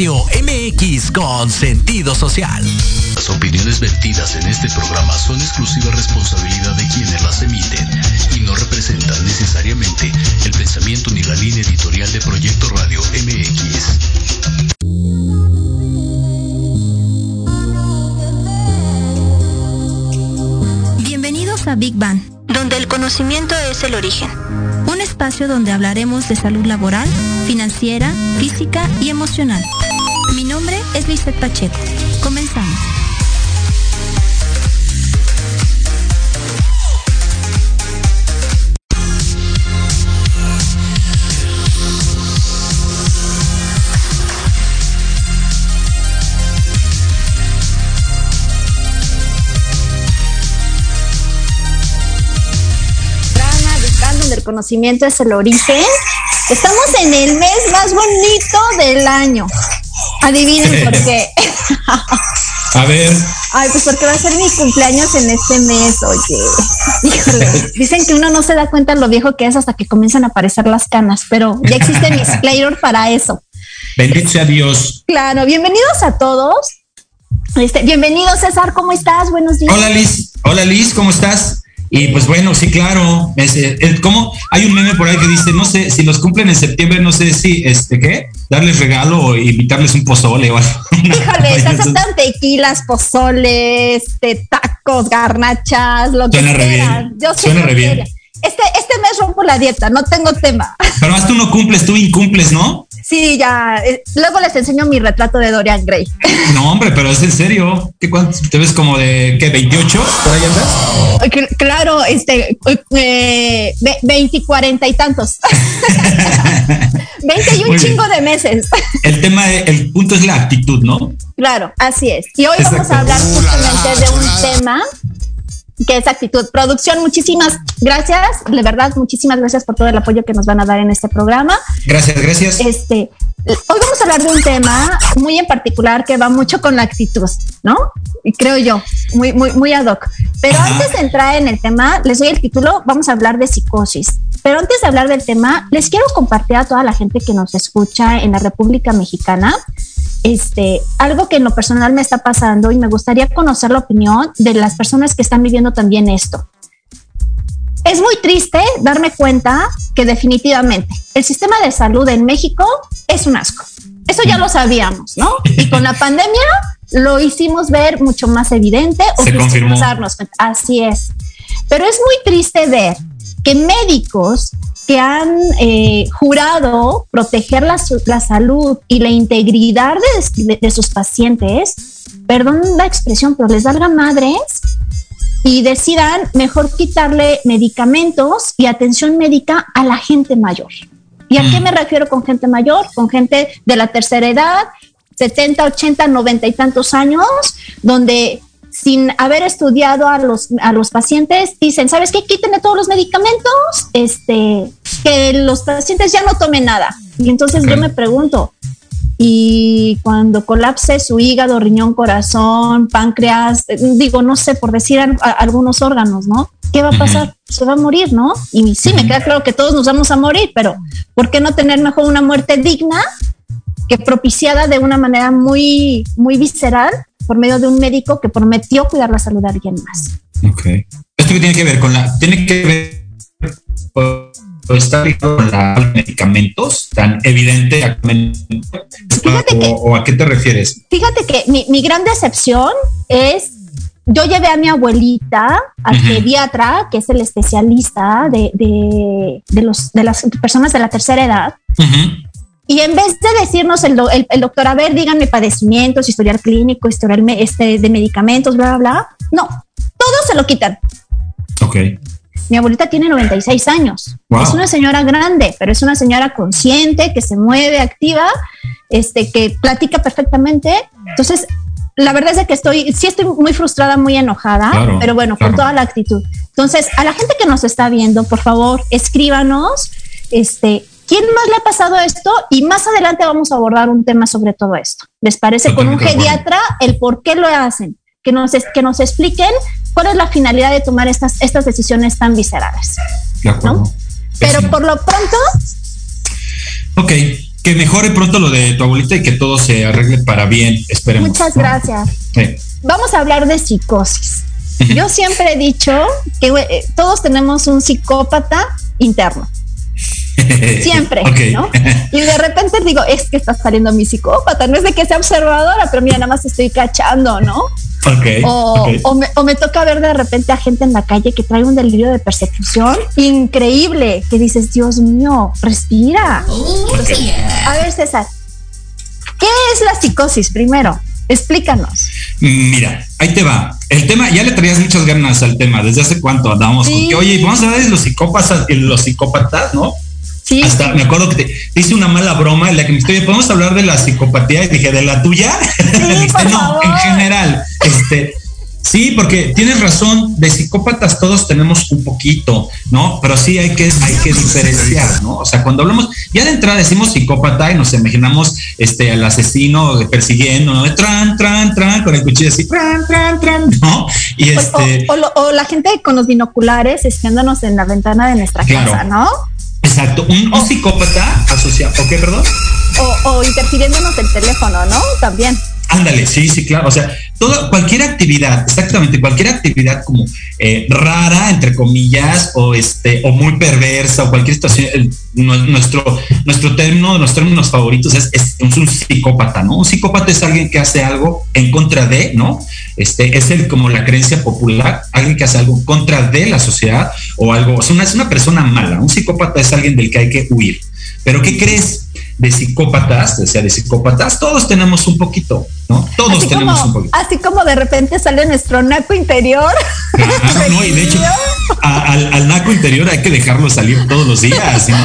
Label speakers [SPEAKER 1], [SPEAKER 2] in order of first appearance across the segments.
[SPEAKER 1] Radio MX con sentido social.
[SPEAKER 2] Las opiniones vertidas en este programa son exclusiva responsabilidad de quienes las emiten y no representan necesariamente el pensamiento ni la línea editorial de Proyecto Radio MX.
[SPEAKER 3] Bienvenidos a Big Bang, donde el conocimiento es el origen. Espacio donde hablaremos de salud laboral, financiera, física y emocional. Mi nombre es Lizeth Pacheco. Comenzamos.
[SPEAKER 4] Donde el conocimiento es el origen. Estamos en el mes más bonito del año. Adivinen por qué.
[SPEAKER 5] A ver.
[SPEAKER 4] Ay, pues porque va a ser mi cumpleaños en este mes, oye. Híjole. Dicen que uno no se da cuenta lo viejo que es hasta que comienzan a aparecer las canas, pero ya existe mi player para eso.
[SPEAKER 5] Bendito sea Dios.
[SPEAKER 4] Claro, bienvenidos a todos. Este, bienvenido César, ¿cómo estás? Buenos días.
[SPEAKER 5] Hola Liz, hola Liz, ¿cómo estás? Y pues bueno, sí, claro. Es, es, como hay un meme por ahí que dice, no sé, si los cumplen en septiembre, no sé si, este, ¿qué? Darles regalo o invitarles un pozole o algo.
[SPEAKER 4] Híjole, se aceptan tequilas, pozoles, este, tacos, garnachas, lo
[SPEAKER 5] Suena
[SPEAKER 4] que
[SPEAKER 5] re bien.
[SPEAKER 4] Yo sé
[SPEAKER 5] Suena re bien.
[SPEAKER 4] Este, este mes rompo la dieta, no tengo tema.
[SPEAKER 5] Pero más tú no cumples, tú incumples, ¿no?
[SPEAKER 4] Sí, ya. eh, Luego les enseño mi retrato de Dorian Gray.
[SPEAKER 5] No, hombre, pero es en serio. ¿Qué cuánto? ¿Te ves como de qué? ¿28? ¿Por ahí andas?
[SPEAKER 4] Cl- Claro, este, eh, ve- 20 y 40 y tantos. 20 y un
[SPEAKER 5] Muy bien.
[SPEAKER 4] chingo de meses.
[SPEAKER 5] El tema, el punto es la actitud, ¿no?
[SPEAKER 4] Claro, así es. Y hoy vamos a hablar justamente de un tema que es actitud. Producción, muchísimas gracias. De verdad, muchísimas gracias por todo el apoyo que nos van a dar en este programa.
[SPEAKER 5] Gracias, gracias.
[SPEAKER 4] Este, hoy vamos a hablar de un tema muy en particular que va mucho con la actitud, ¿no? Y creo yo, muy, muy, muy ad hoc. Pero
[SPEAKER 5] Ajá.
[SPEAKER 4] antes de entrar en el tema, les doy el título, vamos a hablar de psicosis. Pero antes de hablar del tema, les quiero compartir a toda la gente que nos escucha en la República Mexicana este, algo que en lo personal me está pasando y me gustaría conocer la opinión de las personas que están viviendo también esto. Es muy triste darme cuenta que definitivamente el sistema de salud en México es un asco. Eso ya lo sabíamos, ¿no? Y con la pandemia lo hicimos ver mucho más evidente o
[SPEAKER 5] Se
[SPEAKER 4] quisimos
[SPEAKER 5] confirmó.
[SPEAKER 4] darnos cuenta. Así es. Pero es muy triste ver que médicos que han eh, jurado proteger la, la salud y la integridad de, de- de sus pacientes, perdón la expresión, pero les valga madres y decidan mejor quitarle medicamentos y atención médica a la gente mayor. ¿Y a qué
[SPEAKER 5] Mm.
[SPEAKER 4] me refiero con gente mayor? Con gente de la tercera edad, 70, 80, 90 y tantos años, donde sin haber estudiado a los, a los pacientes, dicen, ¿sabes qué? Quítenle todos los medicamentos, este, que los pacientes ya no tomen nada. Y entonces yo me pregunto, y cuando colapse su hígado, riñón, corazón, páncreas, digo, no sé, por decir a- algunos órganos, ¿no? ¿Qué va a pasar? Se va a morir, ¿no? Y sí, me queda claro que todos nos vamos a morir, pero ¿por qué no tener mejor una muerte digna que propiciada de una manera muy, muy visceral por medio de un médico que prometió cuidar la salud de alguien más?
[SPEAKER 5] Ok. ¿Esto qué tiene que ver con la... Tiene que ver... ligado con la medicamentos tan evidente?
[SPEAKER 4] Fíjate
[SPEAKER 5] o,
[SPEAKER 4] que-
[SPEAKER 5] o a qué te refieres?
[SPEAKER 4] Fíjate que mi, mi gran decepción es, yo llevé a mi abuelita al pediatra, que es el especialista de, de, de los, de las personas de la tercera edad,
[SPEAKER 5] Ujú.
[SPEAKER 4] Y en vez de decirnos el, do- el, el doctor, a ver, díganme padecimientos, historial clínico, historial me- este, de medicamentos, bla, bla, bla, no, todos se lo quitan.
[SPEAKER 5] Ok.
[SPEAKER 4] Mi abuelita tiene 96 años.
[SPEAKER 5] Wow.
[SPEAKER 4] Es una señora grande, pero es una señora consciente, que se mueve, activa, este, que platica perfectamente. Entonces, la verdad es de que estoy, sí estoy muy frustrada, muy enojada,
[SPEAKER 5] Claro,
[SPEAKER 4] pero bueno,
[SPEAKER 5] claro.
[SPEAKER 4] con toda la actitud. Entonces, a la gente que nos está viendo, por favor, escríbanos, este, ¿quién más le ha pasado esto? Y más adelante vamos a abordar un tema sobre todo esto. ¿Les parece? Con un geriatra, el por qué lo hacen. Que nos, que nos expliquen cuál es la finalidad de tomar estas, estas decisiones tan viscerales.
[SPEAKER 5] De acuerdo.
[SPEAKER 4] Pero
[SPEAKER 5] Sí.
[SPEAKER 4] por lo pronto,
[SPEAKER 5] Ok. que mejore pronto lo de tu abuelita y que todo se arregle para bien, esperemos.
[SPEAKER 4] Muchas gracias. Vamos a hablar de psicosis. Yo siempre he dicho que eh, todos tenemos un psicópata interno. Siempre, ¿no? Y de repente digo, es que está saliendo mi psicópata, no es de que sea observadora, pero mira, nada más estoy cachando, ¿no?
[SPEAKER 5] Okay,
[SPEAKER 4] o, me, toca ver de repente a gente en la calle que trae un delirio de persecución increíble, que dices, Dios mío, respira. a ver, César, ¿qué es la psicosis primero? Explícanos.
[SPEAKER 5] Mira, ahí te va. El tema, ya le traías muchas ganas al tema. ¿Desde hace cuánto andamos? oye, vamos a de los psicópatas, los psicópatas, ¿no? Hasta me acuerdo que te, hice una mala broma en la que me estoy, ¿podemos hablar de la psicopatía? Y dije, ¿de la tuya? no, en general. Este, sí, porque tienes razón, de psicópatas todos tenemos un poquito, ¿no? Pero sí hay que, hay que diferenciar, ¿no? O sea, cuando hablamos, ya de entrada decimos psicópata y nos imaginamos este al asesino persiguiendo, ¿no? Tran, tran, tran, con el cuchillo así, tran, tran, tran, ¿no?
[SPEAKER 4] Y este. O, la gente con los binoculares espiándonos en la ventana de nuestra casa, ¿no?
[SPEAKER 5] Exacto, un, psicópata asociado, ¿ok, perdón?
[SPEAKER 4] O, o interfiriéndonos el teléfono, ¿no? También.
[SPEAKER 5] Ándale, sí, sí, claro. O sea, toda, cualquier actividad, exactamente, cualquier actividad como eh, rara, entre comillas, o este, o muy perversa, o cualquier situación, nuestro, nuestro término, los términos favoritos es, es, un psicópata, ¿no? Un psicópata es alguien que hace algo en contra de, ¿no? Este, es el, como la creencia popular, alguien que hace algo en contra de la sociedad o algo, o sea, una, es una persona mala. Un psicópata es alguien del que hay que huir. Pero ¿qué crees? De psicópatas, o sea, de psicópatas, todos tenemos un poquito, ¿no? Todos tenemos un poquito.
[SPEAKER 4] Así como de repente sale nuestro naco interior.
[SPEAKER 5] Claro, no, y de hecho, al, naco interior hay que dejarlo salir todos los días, ¿no?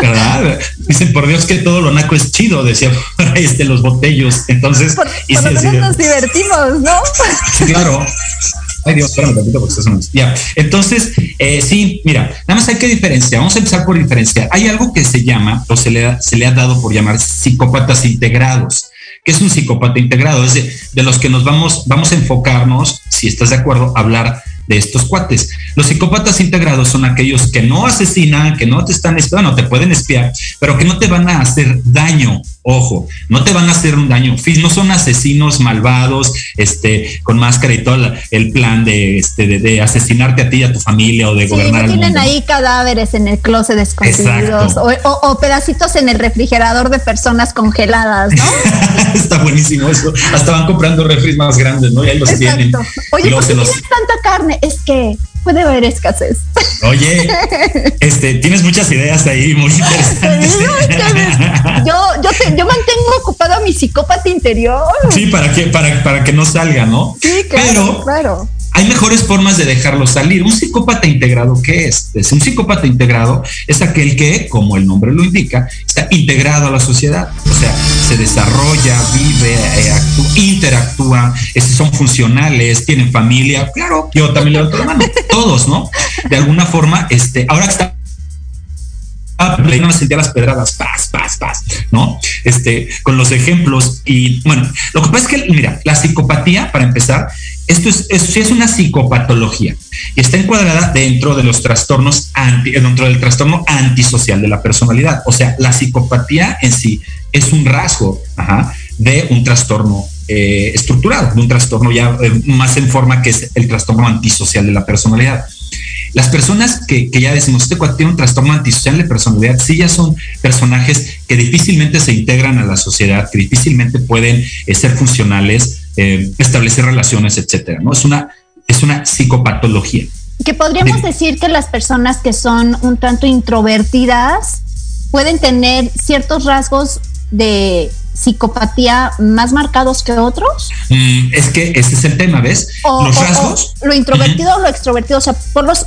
[SPEAKER 5] ¿verdad? Dicen, por Dios, que todo lo naco es chido, decía por ahí este, los botellos. Entonces,
[SPEAKER 4] y por lo menos nos divertimos, ¿no?
[SPEAKER 5] Sí, claro. Ay Dios, espérame tantito porque Ya. Entonces, eh, sí, mira, nada más hay que diferenciar. Vamos a empezar por diferenciar. Hay algo que se llama, o se le, se le ha dado por llamar psicópatas integrados. ¿Qué es un psicópata integrado? Es de, de los que nos vamos, vamos a enfocarnos, si estás de acuerdo, a hablar de estos cuates. Los psicópatas integrados son aquellos que no asesinan, que no te están espiando, te pueden espiar, pero que no te van a hacer daño. Ojo, no te van a hacer un daño. No son asesinos malvados, este, con máscara y todo el plan de, este, de, asesinarte a ti y a tu familia o de sí, gobernar
[SPEAKER 4] no tienen ahí cadáveres en el closet escondidos o, pedacitos en el refrigerador de personas congeladas, ¿no?
[SPEAKER 5] Está buenísimo eso. Hasta van comprando refris más grandes, ¿no? Y ahí los tienen.
[SPEAKER 4] Oye, ¿por qué tienes tanta carne? es que puede haber escasez.
[SPEAKER 5] Oye, este, tienes muchas ideas ahí muy interesantes.
[SPEAKER 4] yo, yo, yo mantengo ocupado mi psicópata interior.
[SPEAKER 5] Sí, para que, para, para que no salga, ¿no?
[SPEAKER 4] Sí, claro, claro
[SPEAKER 5] hay mejores formas de dejarlo salir. Un psicópata integrado, ¿qué es? un psicópata integrado es aquel que, como el nombre lo indica, está integrado a la sociedad. O sea, se desarrolla, vive, eh, interactúa, son funcionales, tienen familia. Claro, yo también levanto la mano. Todos, ¿no? De alguna forma, este, ahora que está no me sentía las pedradas, paz, paz, paz, ¿no? Este, con los ejemplos. Y bueno, lo que pasa es que, mira, la psicopatía, para empezar, esto es, esto es una psicopatología y está encuadrada dentro de los trastornos anti, dentro del trastorno antisocial de la personalidad. O sea, la psicopatía en sí es un rasgo de un trastorno eh, estructurado, de un trastorno ya eh, más en forma que es el trastorno antisocial de la personalidad. Las personas que, ya decimos, este cuate un trastorno antisocial de personalidad, sí ya son personajes que difícilmente se integran a la sociedad, que difícilmente pueden eh, ser funcionales, eh, establecer relaciones, etcétera. ¿no? Es una, es una psicopatología.
[SPEAKER 4] Que podríamos decir que las personas que son un tanto introvertidas pueden tener ciertos rasgos de psicopatía más marcados que otros?
[SPEAKER 5] Mm, es que ese es el tema, ¿ves?
[SPEAKER 4] los rasgos. lo introvertido o lo extrovertido, o sea, por los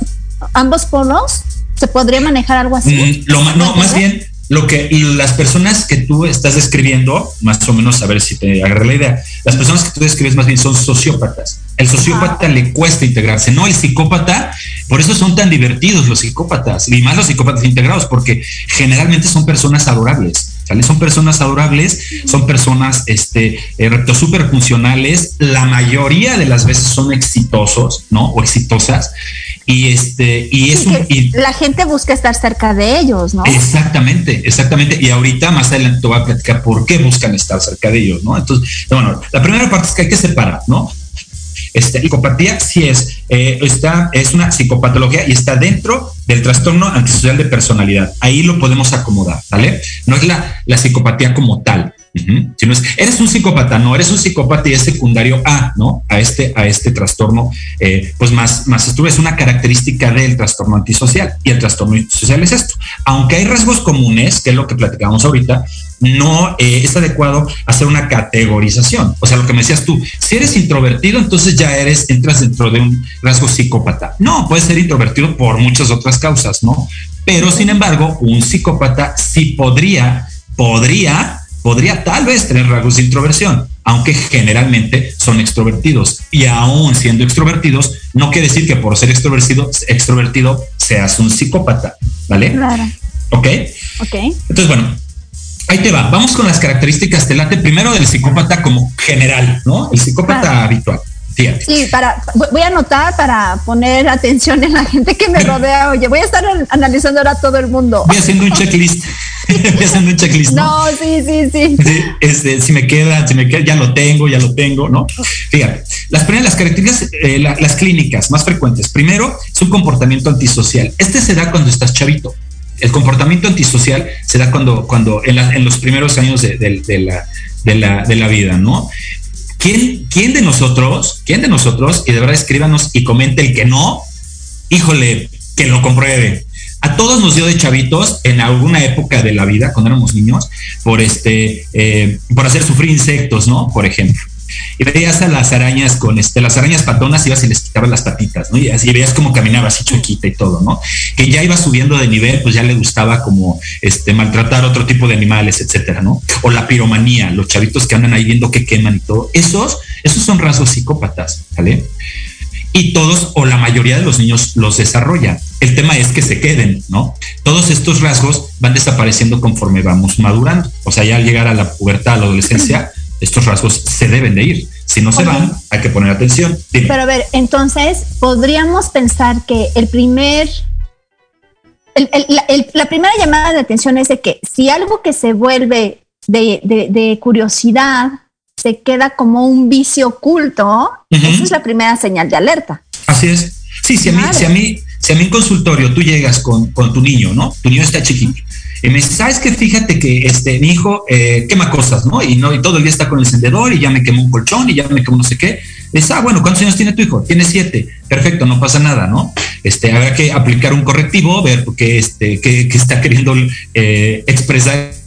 [SPEAKER 4] ambos polos, ¿se podría manejar algo así?
[SPEAKER 5] Mm, no, más bien lo que las personas que tú estás describiendo, más o menos a ver si te agarré la idea, las personas que tú describes más bien son sociópatas. El sociópata le cuesta integrarse, no el psicópata, por eso son tan divertidos los psicópatas, y más los psicópatas integrados, porque generalmente son personas adorables. Son personas adorables, son personas este, eh, súper funcionales, la mayoría de las veces son exitosos, ¿no? O exitosas, y este y es y
[SPEAKER 4] la gente busca estar cerca de ellos, ¿no?
[SPEAKER 5] Exactamente, exactamente. Y ahorita más adelante te voy a platicar por qué buscan estar cerca de ellos, ¿no? Entonces, bueno, la primera parte es que hay que separar, ¿no? Este, psicopatía sí es, eh, está, es una psicopatología y está dentro del trastorno antisocial de personalidad. Ahí lo podemos acomodar, ¿vale? No es la, la psicopatía como tal. Si no es, eres un psicópata, no, eres un psicópata y es secundario a, ¿no? A este, a este trastorno, eh, pues más, más esto es una característica del trastorno antisocial y el trastorno antisocial es esto. Aunque hay rasgos comunes, que es lo que platicamos ahorita, no eh, es adecuado hacer una categorización. O sea, lo que me decías tú, si eres introvertido, entonces ya eres, entras dentro de un rasgo psicópata. No, puedes ser introvertido por muchas otras causas, ¿no? Pero sin embargo, un psicópata sí podría, podría podría tal vez tener rasgos de introversión, aunque generalmente son extrovertidos. Y aún siendo extrovertidos, no quiere decir que por ser extrovertido, extrovertido seas un psicópata, ¿vale?
[SPEAKER 4] Claro.
[SPEAKER 5] ¿Ok?
[SPEAKER 4] Ok.
[SPEAKER 5] Entonces, bueno, ahí te va. Vamos con las características del late primero del psicópata como general, ¿no? El psicópata habitual.
[SPEAKER 4] Sí, para, voy a anotar para poner atención en la gente que me rodea. Oye, voy a estar analizando ahora todo el mundo.
[SPEAKER 5] Voy haciendo un checklist. haciendo un checklist.
[SPEAKER 4] No, sí, sí, sí.
[SPEAKER 5] este, si me queda, si me queda, ya lo tengo, ya lo tengo, ¿no? Fíjate, las primeras, las características, eh, las clínicas más frecuentes. Primero, es un comportamiento antisocial. Este se da cuando estás chavito. El comportamiento antisocial se da cuando, cuando en, los primeros años de, la, de, la, de la vida, ¿no? ¿Quién, de nosotros, quién de nosotros, y de verdad escríbanos y comente el que no, híjole, que lo compruebe. A todos nos dio de chavitos en alguna época de la vida, cuando éramos niños, por este, eh, por hacer sufrir insectos, ¿no? Por ejemplo y veías a las arañas con este, las arañas patonas, ibas y les quitabas las patitas, ¿no? Y así veías cómo caminaba así chiquita y todo, ¿no? Que ya iba subiendo de nivel, pues ya le gustaba como este maltratar otro tipo de animales, etcétera, ¿no? O la piromanía, los chavitos que andan ahí viendo que queman y todo. Esos, esos son rasgos psicópatas, ¿vale? Y todos o la mayoría de los niños los desarrollan. El tema es que se queden, ¿no? Todos estos rasgos van desapareciendo conforme vamos madurando. O sea, ya al llegar a la pubertad, a la adolescencia, estos rasgos se deben de ir. Si no se van, hay que poner atención.
[SPEAKER 4] Pero a ver, entonces podríamos pensar que el primer, la, primera llamada de atención es de que si algo que se vuelve de, curiosidad se queda como un vicio oculto, esa es la primera señal de alerta.
[SPEAKER 5] Así es. Sí, si a mí, si a mí, si a mí en consultorio tú llegas con, con tu niño, ¿no? Tu niño está chiquito y me dice, ¿sabes qué? Fíjate que este, mi hijo eh, quema cosas, ¿no? Y, ¿no? y todo el día está con el encendedor y ya me quemó un colchón y ya me quemó no sé qué. Dice, ah, bueno, ¿cuántos años tiene tu hijo? Tiene siete. Perfecto, no pasa nada, ¿no? Este, habrá que aplicar un correctivo, ver qué, este, qué, está queriendo eh, expresar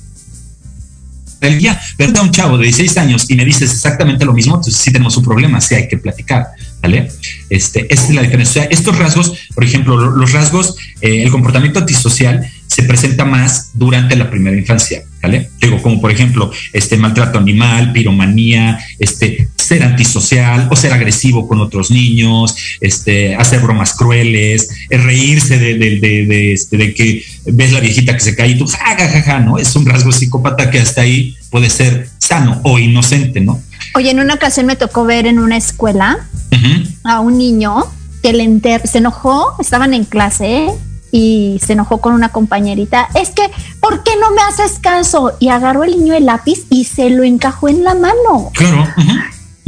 [SPEAKER 5] el día, ¿verdad? Un chavo de 16 años y me dices exactamente lo mismo, entonces sí tenemos un problema, sí hay que platicar, ¿vale? Este, esta es la diferencia. estos rasgos, por ejemplo, los rasgos, eh, el comportamiento antisocial se presenta más durante la primera infancia, ¿vale? Digo, como por ejemplo, este maltrato animal, piromanía, este ser antisocial o ser agresivo con otros niños, este hacer bromas crueles, reírse de, de, de, este, de que ves la viejita que se cae y tú, ja, ¿no? Es un rasgo psicópata que hasta ahí puede ser sano o inocente, ¿no?
[SPEAKER 4] Oye, en una ocasión me tocó ver en una escuela a un niño que le se enojó, estaban en clase y se enojó con una compañerita. Es que, ¿por qué no me haces caso? Y agarró el niño el lápiz y se lo encajó en la mano.
[SPEAKER 5] Claro.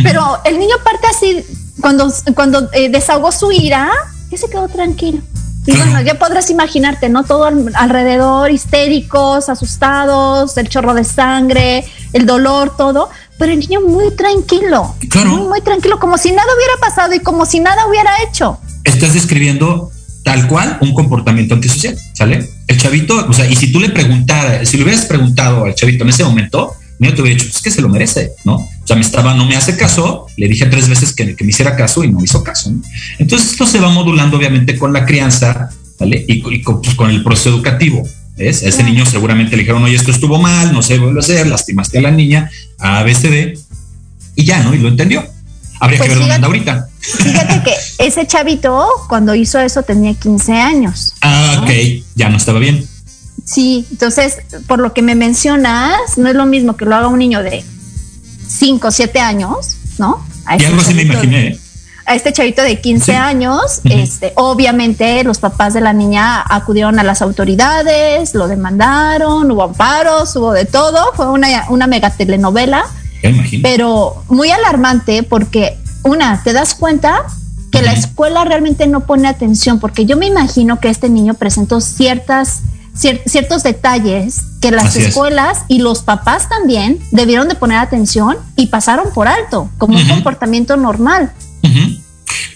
[SPEAKER 4] Pero el niño parte así, cuando, cuando eh, desahogó su ira, ya se quedó tranquilo. Y bueno, ya podrás imaginarte, ¿no? Todo alrededor, histéricos, asustados, el chorro de sangre, el dolor, todo. Pero el niño muy tranquilo.
[SPEAKER 5] Claro.
[SPEAKER 4] Muy, muy tranquilo, como si nada hubiera pasado y como si nada hubiera hecho.
[SPEAKER 5] Estás describiendo tal cual un comportamiento antisocial, ¿sale? El chavito, o sea, y si tú le preguntaras, si le hubieras preguntado al chavito en ese momento, yo te hubiera dicho, es que se lo merece, ¿no? O sea, me estaba, no me hace caso, le dije tres veces que, me hiciera caso y no hizo caso. Entonces, esto se va modulando, obviamente, con la crianza, ¿vale? Y, pues, con, el proceso educativo. ¿Ves? A ese niño seguramente le dijeron, oye, esto estuvo mal, no se vuelve a hacer, lastimaste a la niña, A, B, C, D, y ya, ¿no? Y lo entendió. Habría que pues ver dónde anda ahorita.
[SPEAKER 4] Fíjate que ese chavito, cuando hizo eso, tenía 15 años.
[SPEAKER 5] Ah, ok, ya no estaba bien.
[SPEAKER 4] Sí, entonces, por lo que me mencionas, no es lo mismo que lo haga un niño de 5 o 7 años, ¿no?
[SPEAKER 5] y algo así me imaginé.
[SPEAKER 4] a este chavito de 15 años, este, obviamente los papás de la niña acudieron a las autoridades, lo demandaron, hubo amparos, hubo de todo, fue una, una mega telenovela, pero muy alarmante porque una, te das cuenta que la escuela realmente no pone atención, porque yo me imagino que este niño presentó ciertas ciertos detalles que las escuelas y los papás también debieron de poner atención y pasaron por alto, como un comportamiento normal.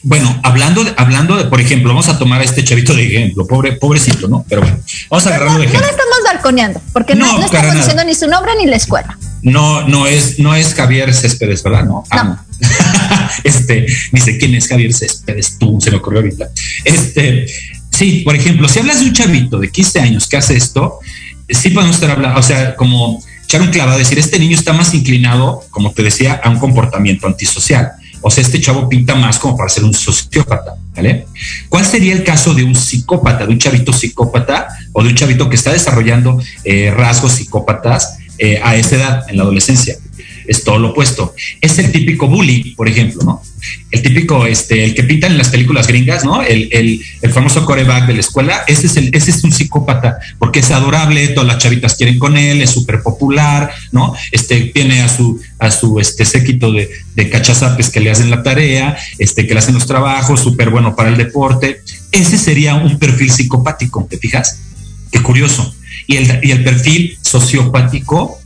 [SPEAKER 5] Bueno, hablando de, hablando de, por ejemplo, vamos a tomar a este chavito de ejemplo, pobre, pobrecito, ¿no? Pero bueno, vamos a agarrarlo de ejemplo.
[SPEAKER 4] No estamos balconeando, porque no, estamos diciendo ni su nombre ni la escuela.
[SPEAKER 5] No, no es, no es Javier Céspedes, ¿verdad? No. Ah, este, dice quién es Javier Céspedes, tú se me ocurrió ahorita. Este, Sí, por ejemplo, si hablas de un chavito de 15 años que hace esto, sí podemos estar hablando, o sea, como echar un clavado, decir, este niño está más inclinado, como te decía, a un comportamiento antisocial. O sea, este chavo pinta más como para ser un sociópata, ¿vale? ¿Cuál sería el caso de un psicópata, de un chavito psicópata o de un chavito que está desarrollando eh, rasgos psicópatas eh, a esa edad, en la adolescencia? Es todo lo opuesto. Es el típico bully, por ejemplo, ¿no? El típico, este, el que pintan en las películas gringas, ¿no? El, el, el famoso coreback de la escuela, ese es, el, ese es un psicópata, porque es adorable, todas las chavitas quieren con él, es súper popular, ¿no? Este, tiene a su, a su este, séquito de, de cachazapes que le hacen la tarea, este, que le hacen los trabajos, súper bueno para el deporte. Ese sería un perfil psicopático, ¿te fijas? Qué curioso. Y el, y el perfil sociopático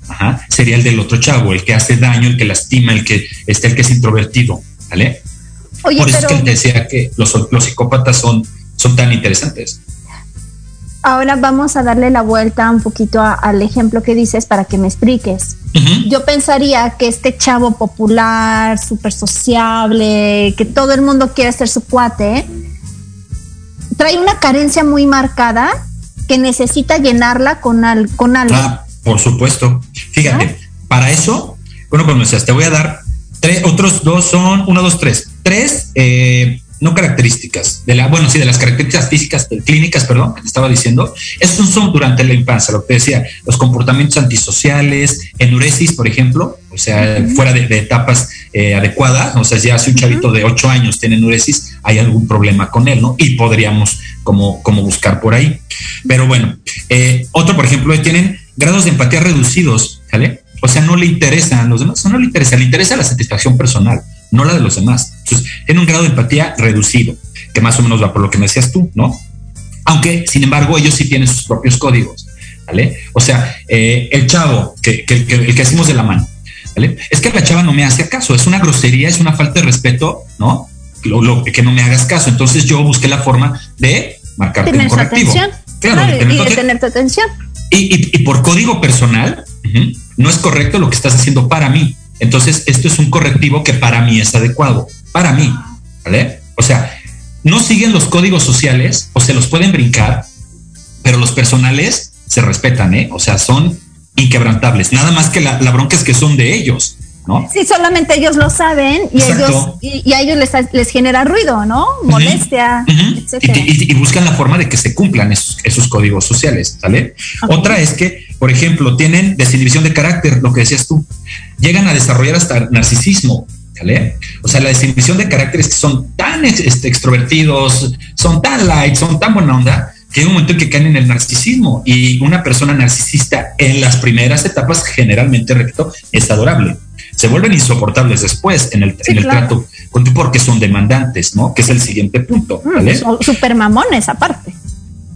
[SPEAKER 5] sería el del otro chavo, el que hace daño, el que lastima, el que, este, el que es introvertido, ¿vale? Por eso es que él decía que los, los psicópatas son, son tan interesantes.
[SPEAKER 4] Ahora vamos a darle la vuelta un poquito al ejemplo que dices para que me expliques. Yo pensaría que este chavo popular, súper sociable, que todo el mundo quiere ser su cuate, trae una carencia muy marcada que necesita llenarla con, al, con algo. Ah,
[SPEAKER 5] por supuesto. Fíjate, para eso, bueno, pues te voy a dar tres, otros dos son, uno, dos, tres. Tres, eh, no características, de la, bueno, sí, de las características físicas, clínicas, perdón, que te estaba diciendo, estos son durante la infancia, lo que decía, los comportamientos antisociales, enuresis, por ejemplo, o sea, fuera de, etapas eh, adecuadas, o sea, ya si un chavito de ocho años tiene enuresis, hay algún problema con él, ¿no? Y podríamos como, como buscar por ahí. Pero bueno, eh, otro, por ejemplo, tienen grados de empatía reducidos, ¿vale? O sea, no le interesan los demás, no le interesa, le interesa la satisfacción personal, no la de los demás. Entonces, tiene un grado de empatía reducido, que más o menos va por lo que me decías tú, ¿no? Aunque, sin embargo, ellos sí tienen sus propios códigos, ¿vale? O sea, eh, el chavo, que, que, el que hacemos de la mano, ¿vale? Es que la chava no me hace caso, es una grosería, es una falta de respeto, ¿no? Lo, que no me hagas caso. Entonces yo busqué la forma de marcarte un correctivo.
[SPEAKER 4] Claro, y de tener tu atención.
[SPEAKER 5] Y, por código personal, no es correcto lo que estás haciendo para mí. Entonces, esto es un correctivo que para mí es adecuado. Para mí, ¿vale? O sea, no siguen los códigos sociales o se los pueden brincar, pero los personales se respetan, ¿eh? O sea, son inquebrantables. Nada más que la, la bronca es que son de ellos. ¿No?
[SPEAKER 4] Sí, solamente ellos lo saben y ellos y, a ellos les, les, genera ruido, ¿no? Molestia,
[SPEAKER 5] Y, buscan la forma de que se cumplan esos, esos códigos sociales, ¿sale? Otra es que, por ejemplo, tienen desinhibición de carácter, lo que decías tú, llegan a desarrollar hasta narcisismo, ¿Vale? O sea, la desinhibición de carácter es que son tan este, extrovertidos, son tan light, son tan buena onda, que hay un momento en que caen en el narcisismo y una persona narcisista en las primeras etapas generalmente, recto, es adorable se vuelven insoportables después en el, en el trato contigo porque son demandantes, ¿no? Que es el siguiente punto. Mm, ¿vale?
[SPEAKER 4] son super mamones aparte.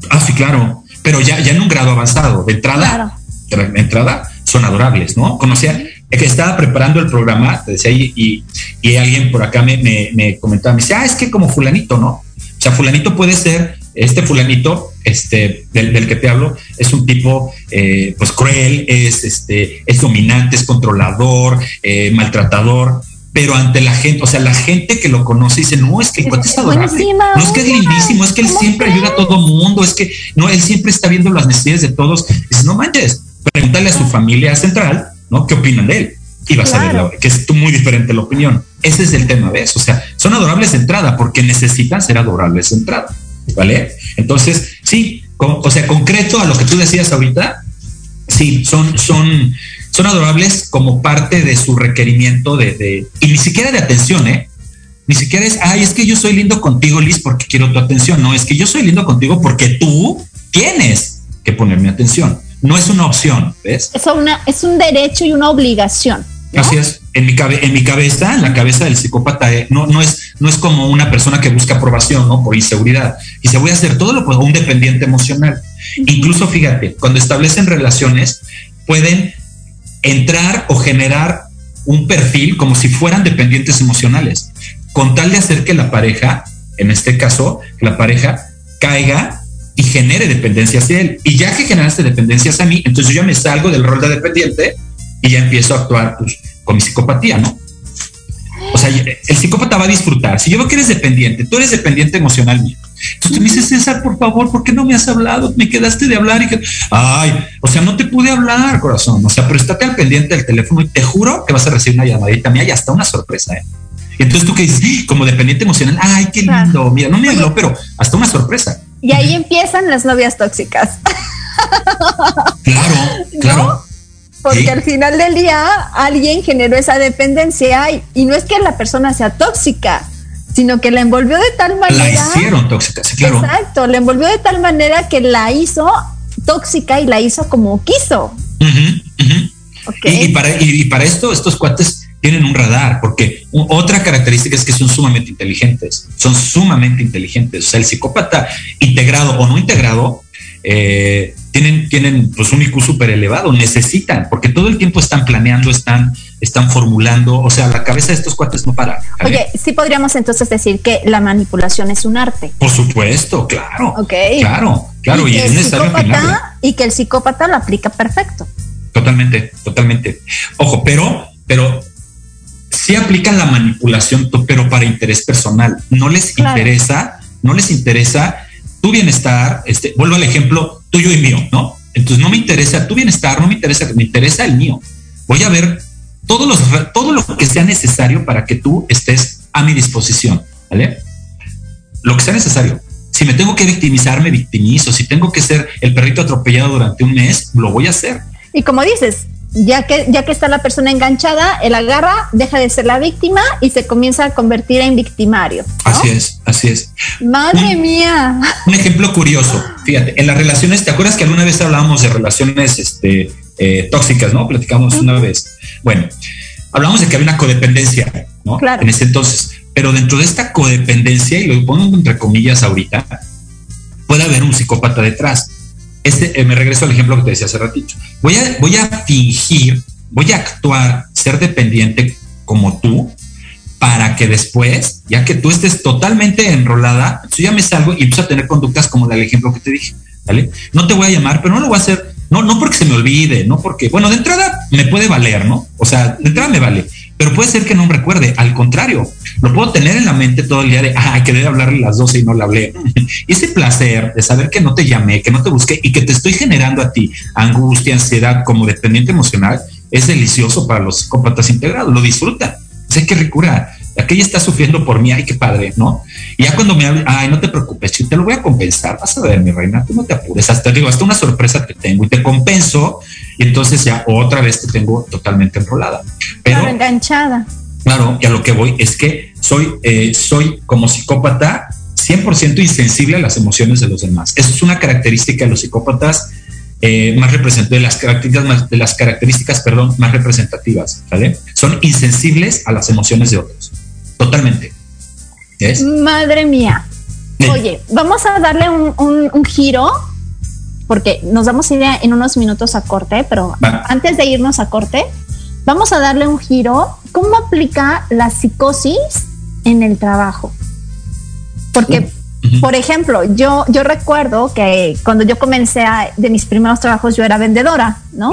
[SPEAKER 5] Ah, sí, claro. Pero ya, ya en un grado avanzado. De entrada, de entrada son adorables, ¿no? Conocía que estaba preparando el programa, te decía, y, y, alguien por acá me, me, me comentaba, me dice, ah, es que como fulanito, ¿no? O sea, fulanito puede ser este fulanito, este, del, que te hablo, es un tipo, eh, pues cruel, es, este, es dominante, es controlador, eh, maltratador, pero ante la gente, o sea, la gente que lo conoce dice, no, es que el cuate es adorable, no es que es lindísimo, es que él siempre ayuda a todo mundo, es que, no, él siempre está viendo las necesidades de todos. Dice, no manches, pregúntale a su familia central, ¿no? ¿Qué opinan de él? Y vas a ver que es muy diferente la opinión. Ese es el tema, ¿ves? O sea, son adorables de entrada porque necesitan ser adorables de entrada. ¿Vale? Entonces, sí, o sea, concreto a lo que tú decías ahorita, sí, son, son, son adorables como parte de su requerimiento de, y ni siquiera de atención, ¿eh? ni siquiera es, ay, es que yo soy lindo contigo, Liz, porque quiero tu atención. No, es que yo soy lindo contigo porque tú tienes que ponerme atención. No es una opción, ¿ves?
[SPEAKER 4] Es, una, es un derecho y una obligación.
[SPEAKER 5] Así es. En mi, en mi cabeza, en la cabeza del psicópata, eh, no, no, es, no es como una persona que busca aprobación, ¿no? Por inseguridad. Y se voy a hacer todo lo que un dependiente emocional. Incluso, fíjate, cuando establecen relaciones, pueden entrar o generar un perfil como si fueran dependientes emocionales, con tal de hacer que la pareja, en este caso, la pareja caiga y genere dependencia hacia él. Y ya que generaste dependencias a mí, entonces yo ya me salgo del rol de dependiente y ya empiezo a actuar pues, con mi psicopatía, ¿no? O sea, el psicópata va a disfrutar. Si yo veo que eres dependiente, tú eres dependiente emocional mío. Entonces me dices, César, por favor, ¿por qué no me has hablado? Me quedaste de hablar y que, ay, o sea, no te pude hablar, corazón. O sea, pero estate al pendiente del teléfono y te juro que vas a recibir una llamadita mía y hasta una sorpresa, ¿eh? Y entonces tú que dices, como dependiente emocional, ay, qué lindo, mira, no me habló, pero hasta una sorpresa.
[SPEAKER 4] Y ahí empiezan las novias tóxicas.
[SPEAKER 5] Claro, claro.
[SPEAKER 4] Porque al final del día alguien generó esa dependencia y, no es que la persona sea tóxica, sino que la envolvió de tal manera.
[SPEAKER 5] La hicieron tóxica, sí, claro.
[SPEAKER 4] Exacto, la envolvió de tal manera que la hizo tóxica y la hizo como quiso.
[SPEAKER 5] Y, para, y, para esto, estos cuates tienen un radar, porque otra característica es que son sumamente inteligentes, son sumamente inteligentes. O sea, el psicópata integrado o no integrado eh, tienen, tienen pues un IQ súper elevado, necesitan, porque todo el tiempo están planeando, están, están formulando, o sea, la cabeza de estos cuates no para.
[SPEAKER 4] Oye, sí podríamos entonces decir que la manipulación es un arte.
[SPEAKER 5] Por supuesto, claro. Ok. Claro, claro, y, es necesario
[SPEAKER 4] Y que el psicópata lo aplica perfecto.
[SPEAKER 5] Totalmente, totalmente. Ojo, pero, pero sí aplican la manipulación, pero para interés personal. No les interesa, no les interesa tu bienestar, este, vuelvo al ejemplo tuyo y mío, ¿no? Entonces no me interesa tu bienestar, no me interesa, me interesa el mío. Voy a ver todos los, todo lo que sea necesario para que tú estés a mi disposición, ¿vale? Lo que sea necesario. Si me tengo que victimizar, me victimizo. Si tengo que ser el perrito atropellado durante un mes, lo voy a hacer.
[SPEAKER 4] Y como dices, ya que, ya que está la persona enganchada, él agarra, deja de ser la víctima y se comienza a convertir en victimario.
[SPEAKER 5] Así es, así es.
[SPEAKER 4] Madre mía.
[SPEAKER 5] Un ejemplo curioso, fíjate, en las relaciones, ¿te acuerdas que alguna vez hablábamos de relaciones este, eh, tóxicas, ¿no? Platicamos una vez. Bueno, hablamos de que había una codependencia, ¿no? Claro. En ese entonces. Pero dentro de esta codependencia, y lo pongo entre comillas ahorita, puede haber un psicópata detrás este, eh, me regreso al ejemplo que te decía hace ratito. Voy a, voy a fingir, voy a actuar, ser dependiente como tú, para que después, ya que tú estés totalmente enrolada, yo ya me salgo y empiezo a tener conductas como del ejemplo que te dije, ¿vale? No te voy a llamar, pero no lo voy a hacer, no, no porque se me olvide, no porque, bueno, de entrada me puede valer, ¿no? O sea, de entrada me vale, pero puede ser que no me recuerde, al contrario, lo puedo tener en la mente todo el día de, ah, que debe hablarle a las 12 y no le hablé. Ese placer de saber que no te llamé, que no te busqué y que te estoy generando a ti angustia, ansiedad como dependiente emocional, es delicioso para los psicópatas integrados, lo disfrutan. Sé que recura aquella está sufriendo por mí, ay, qué padre, ¿no? Y ya cuando me hable, ay, no te preocupes, te lo voy a compensar, vas a ver, mi reina, tú no te apures, hasta digo, hasta una sorpresa te tengo y te compenso, y entonces ya otra vez te tengo totalmente enrolada. Pero
[SPEAKER 4] enganchada.
[SPEAKER 5] Claro, y a lo que voy es que soy, eh, soy como psicópata 100% insensible a las emociones de los demás. Eso es una característica de los psicópatas eh, más representativas, de las características, más, de las características, perdón, más representativas, ¿vale? Son insensibles a las emociones de otros. Totalmente.
[SPEAKER 4] Madre mía. Oye, vamos a darle un, giro porque nos vamos a ir en unos minutos a corte, pero antes de irnos a corte, vamos a darle un giro. ¿Cómo aplica la psicosis en el trabajo? Porque, por ejemplo, yo, yo recuerdo que cuando yo comencé de mis primeros trabajos, yo era vendedora, ¿no?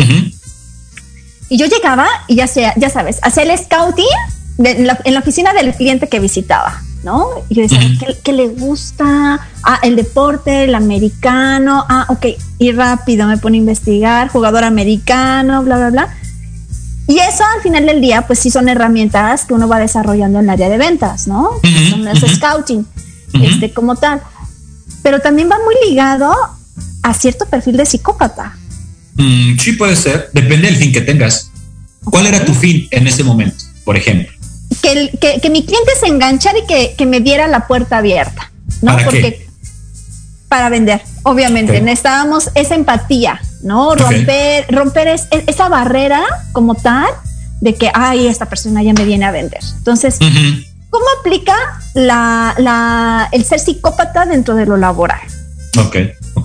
[SPEAKER 4] Y yo llegaba y ya, sea, ya sabes, hacía el scouting en, la, oficina del cliente que visitaba, ¿no? Y yo decía, ¿qué, le gusta? Ah, el deporte, el americano, ah, ok, y rápido me pone a investigar, jugador americano, bla, bla, bla. Y eso al final del día, pues sí son herramientas que uno va desarrollando en el área de ventas, ¿no? Son scouting, este, como tal. Pero también va muy ligado a cierto perfil de psicópata.
[SPEAKER 5] Mm, sí, puede ser. Depende del fin que tengas. ¿Cuál era tu fin en ese momento, por ejemplo?
[SPEAKER 4] que, que, mi cliente se enganchara y que, que, me diera la puerta abierta, ¿no? Porque para vender, obviamente, necesitábamos esa empatía, ¿no? Romper, romper esa barrera como tal de que, ay, esta persona ya me viene a vender. Entonces, ¿cómo aplica la, la, el ser psicópata dentro de lo laboral?
[SPEAKER 5] Ok.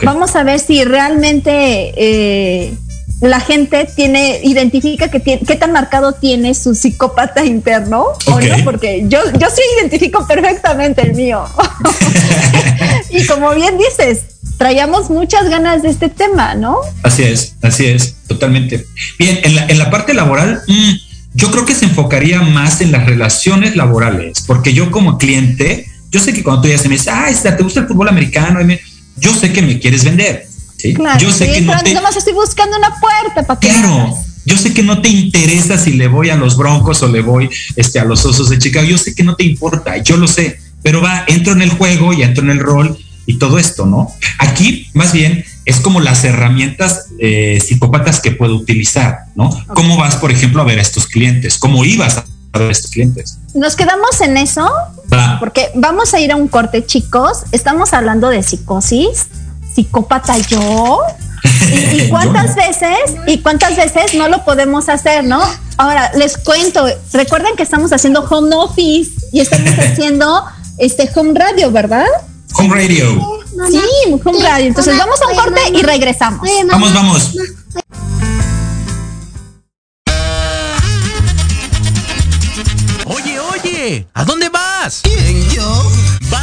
[SPEAKER 4] Vamos a ver si realmente eh, la gente tiene, identifica que tiene, qué tan marcado tiene su psicópata interno o no, porque yo, yo sí identifico perfectamente el mío. y como bien dices, traíamos muchas ganas de este tema, ¿no?
[SPEAKER 5] Así es, así es, totalmente. Bien, en la, en la parte laboral, mm, yo creo que se enfocaría más en las relaciones laborales, porque yo como cliente, yo sé que cuando tú ya se me dices, ah, ¿te gusta el fútbol americano? yo sé que me quieres vender. ¿sí? yo sé que no te...
[SPEAKER 4] estoy buscando una puerta para que
[SPEAKER 5] Claro. Yo sé que no te interesa si le voy a los Broncos o le voy este, a los Osos de Chicago. Yo sé que no te importa, yo lo sé. Pero va, entro en el juego y entro en el rol y todo esto, ¿no? Aquí, más bien, es como las herramientas eh, psicópatas que puedo utilizar, ¿no? ¿Cómo vas, por ejemplo, a ver a estos clientes? ¿Cómo ibas a ver a estos clientes?
[SPEAKER 4] Nos quedamos en eso, porque vamos a ir a un corte, chicos. Estamos hablando de psicosis, psicópata yo. ¿Y, cuántas veces, y cuántas veces no lo podemos hacer, no? Ahora, les cuento, recuerden que estamos haciendo home office y estamos haciendo este home radio, ¿verdad?
[SPEAKER 5] Home radio.
[SPEAKER 4] Sí, home radio. Entonces vamos a un corte y regresamos.
[SPEAKER 5] Vamos, vamos.
[SPEAKER 1] Oye, oye, ¿a dónde vas?
[SPEAKER 6] ¿Quién?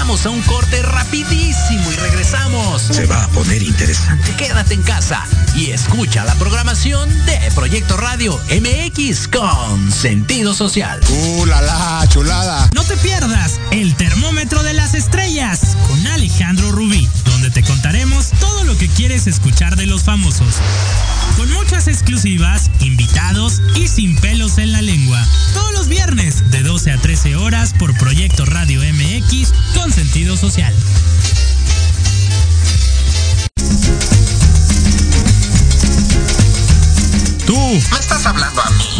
[SPEAKER 1] Vamos a un corte rapidísimo y regresamos.
[SPEAKER 6] Se va a poner interesante.
[SPEAKER 1] Quédate en casa y escucha la programación de Proyecto Radio MX con sentido social.
[SPEAKER 6] ¡Uh, la, la chulada!
[SPEAKER 1] No te pierdas el termómetro de las estrellas con Alejandro Rubí, donde te contaremos todo lo que quieres escuchar de los famosos. Con muchas exclusivas, invitados y sin pelos en la lengua. Todos los viernes de 12 a 13 horas por Proyecto Radio MX con sentido social.
[SPEAKER 6] Tú. ¿Me estás hablando a mí?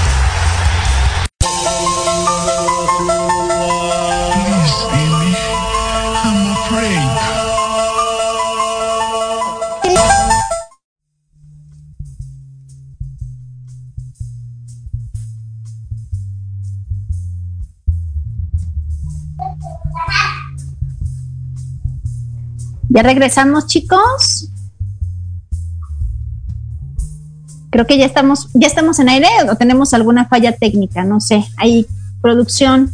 [SPEAKER 4] Ya regresamos, chicos. Creo que ya estamos, ya estamos en aire o tenemos alguna falla técnica, no sé. Hay producción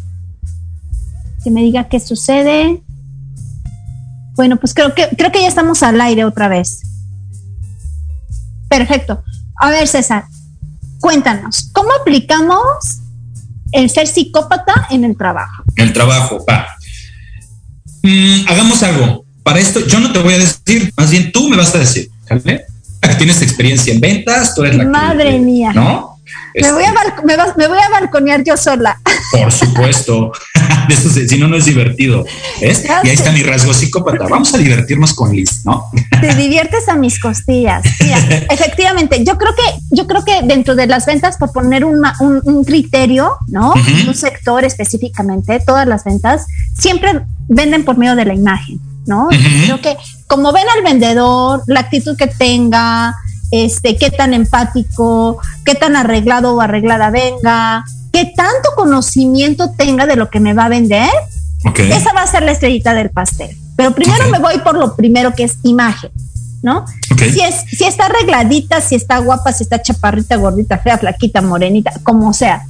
[SPEAKER 4] que me diga qué sucede. Bueno, pues creo que creo que ya estamos al aire otra vez. Perfecto. A ver, César, cuéntanos, ¿cómo aplicamos el ser psicópata en el trabajo?
[SPEAKER 5] El trabajo, va. Mm, hagamos algo para esto yo no te voy a decir, más bien tú me vas a decir, ¿vale? Tienes experiencia en ventas, tú eres la
[SPEAKER 4] Madre mía.
[SPEAKER 5] ¿No?
[SPEAKER 4] Me, voy a me, voy a balconear yo sola.
[SPEAKER 5] Por supuesto. de eso, si no, no es divertido. ¿ves? Y ahí está mi rasgo psicópata. Vamos a divertirnos con Liz, ¿no?
[SPEAKER 4] Te diviertes a mis costillas. Mira, efectivamente, yo creo que, yo creo que dentro de las ventas, por poner un, un, criterio, ¿no? Un sector específicamente, todas las ventas siempre venden por medio de la imagen, ¿no? Creo que como ven al vendedor, la actitud que tenga, este, qué tan empático, qué tan arreglado o arreglada venga, qué tanto conocimiento tenga de lo que me va a vender, esa va a ser la estrellita del pastel. Pero primero me voy por lo primero que es imagen, ¿no? Si, es, si está arregladita, si está guapa, si está chaparrita, gordita, fea, flaquita, morenita, como sea.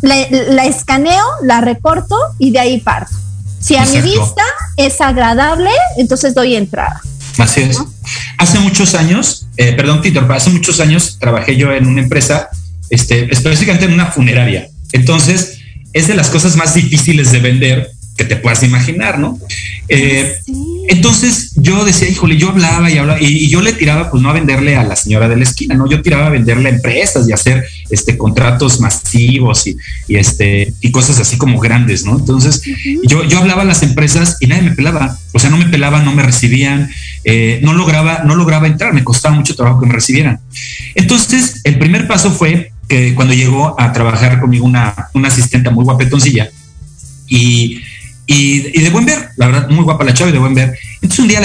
[SPEAKER 4] La, escaneo, la recorto y de ahí parto. Si a mi vista es agradable, entonces doy entrada.
[SPEAKER 5] Así es. Hace muchos años, eh, perdón, Tito, hace muchos años trabajé yo en una empresa, este, específicamente en una funeraria. Entonces, es de las cosas más difíciles de vender que te puedas imaginar, ¿no? Eh, entonces yo decía, híjole, yo hablaba y hablaba y, yo le tiraba, pues no a venderle a la señora de la esquina, no, yo tiraba a venderle a empresas y hacer este contratos masivos y, este y cosas así como grandes, ¿no? Entonces yo, yo hablaba a las empresas y nadie me pelaba, o sea, no me pelaban, no me recibían, eh, no lograba, no lograba entrar, me costaba mucho trabajo que me recibieran. Entonces el primer paso fue que cuando llegó a trabajar conmigo una, una asistente muy guapetoncilla y y, de buen ver, la verdad, muy guapa la chava y de buen ver. Entonces un día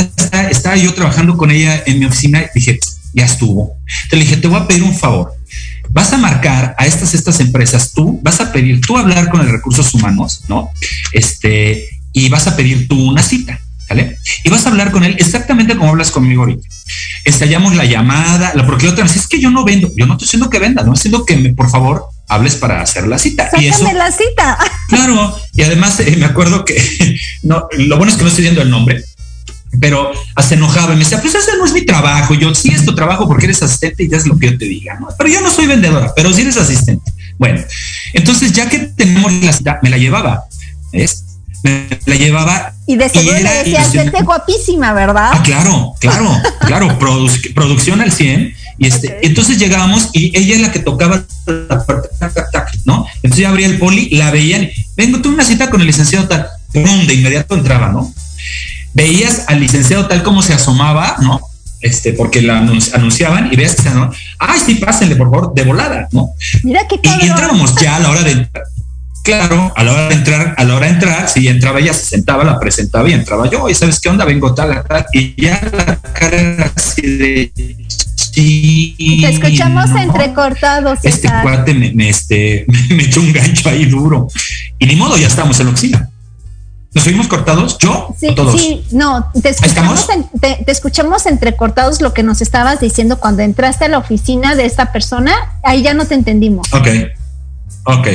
[SPEAKER 5] estaba, yo trabajando con ella en mi oficina y dije, ya estuvo. Te le dije, te voy a pedir un favor. Vas a marcar a estas, estas empresas, tú vas a pedir, tú hablar con el recursos humanos, ¿no? Este, y vas a pedir tú una cita, ¿vale? Y vas a hablar con él exactamente como hablas conmigo ahorita. Estallamos la llamada, la porque la otra vez es que yo no vendo, yo no estoy diciendo que venda, no estoy diciendo que me, por favor hables para hacer la cita.
[SPEAKER 4] y eso, la cita.
[SPEAKER 5] Claro, y además eh, me acuerdo que no, lo bueno es que no estoy diciendo el nombre, pero se enojaba y me decía, pues ese no es mi trabajo. yo, sí es tu trabajo porque eres asistente y ya es lo que yo te diga, ¿no? Pero yo no soy vendedora, pero sí eres asistente. Bueno, entonces ya que tenemos la cita, me la llevaba, ¿ves? Me la llevaba.
[SPEAKER 4] Y de seguro le decías, guapísima, ¿verdad?
[SPEAKER 5] Ah, claro, claro, claro, producción al 100 y este, entonces llegábamos y ella es la que tocaba la puerta, ¿no? Entonces ya abría el poli, la veían, vengo, tuve una cita con el licenciado tal, de inmediato entraba, ¿no? Veías al licenciado tal como se asomaba, ¿no? Este, porque la anunciaban y veías que se ¿no? ay, sí, pásenle, por favor, de volada, ¿no?
[SPEAKER 4] Mira qué
[SPEAKER 5] y, y entrábamos ya a la hora de entrar. Claro, a la hora de entrar, a la hora de entrar, si entraba ella, se sentaba, la presentaba y entraba yo, y sabes qué onda, vengo tal, tal, y ya la cara así de Sí.
[SPEAKER 4] Te escuchamos entrecortados.
[SPEAKER 5] Este cuate me, este, me, echó un gancho ahí duro. Y ni modo, ya estamos en la oficina. ¿Nos oímos cortados? ¿Yo?
[SPEAKER 4] Sí,
[SPEAKER 5] todos?
[SPEAKER 4] sí, no, te escuchamos, te, escuchamos entrecortados lo que nos estabas diciendo cuando entraste a la oficina de esta persona, ahí ya no te entendimos.
[SPEAKER 5] Ok, ok.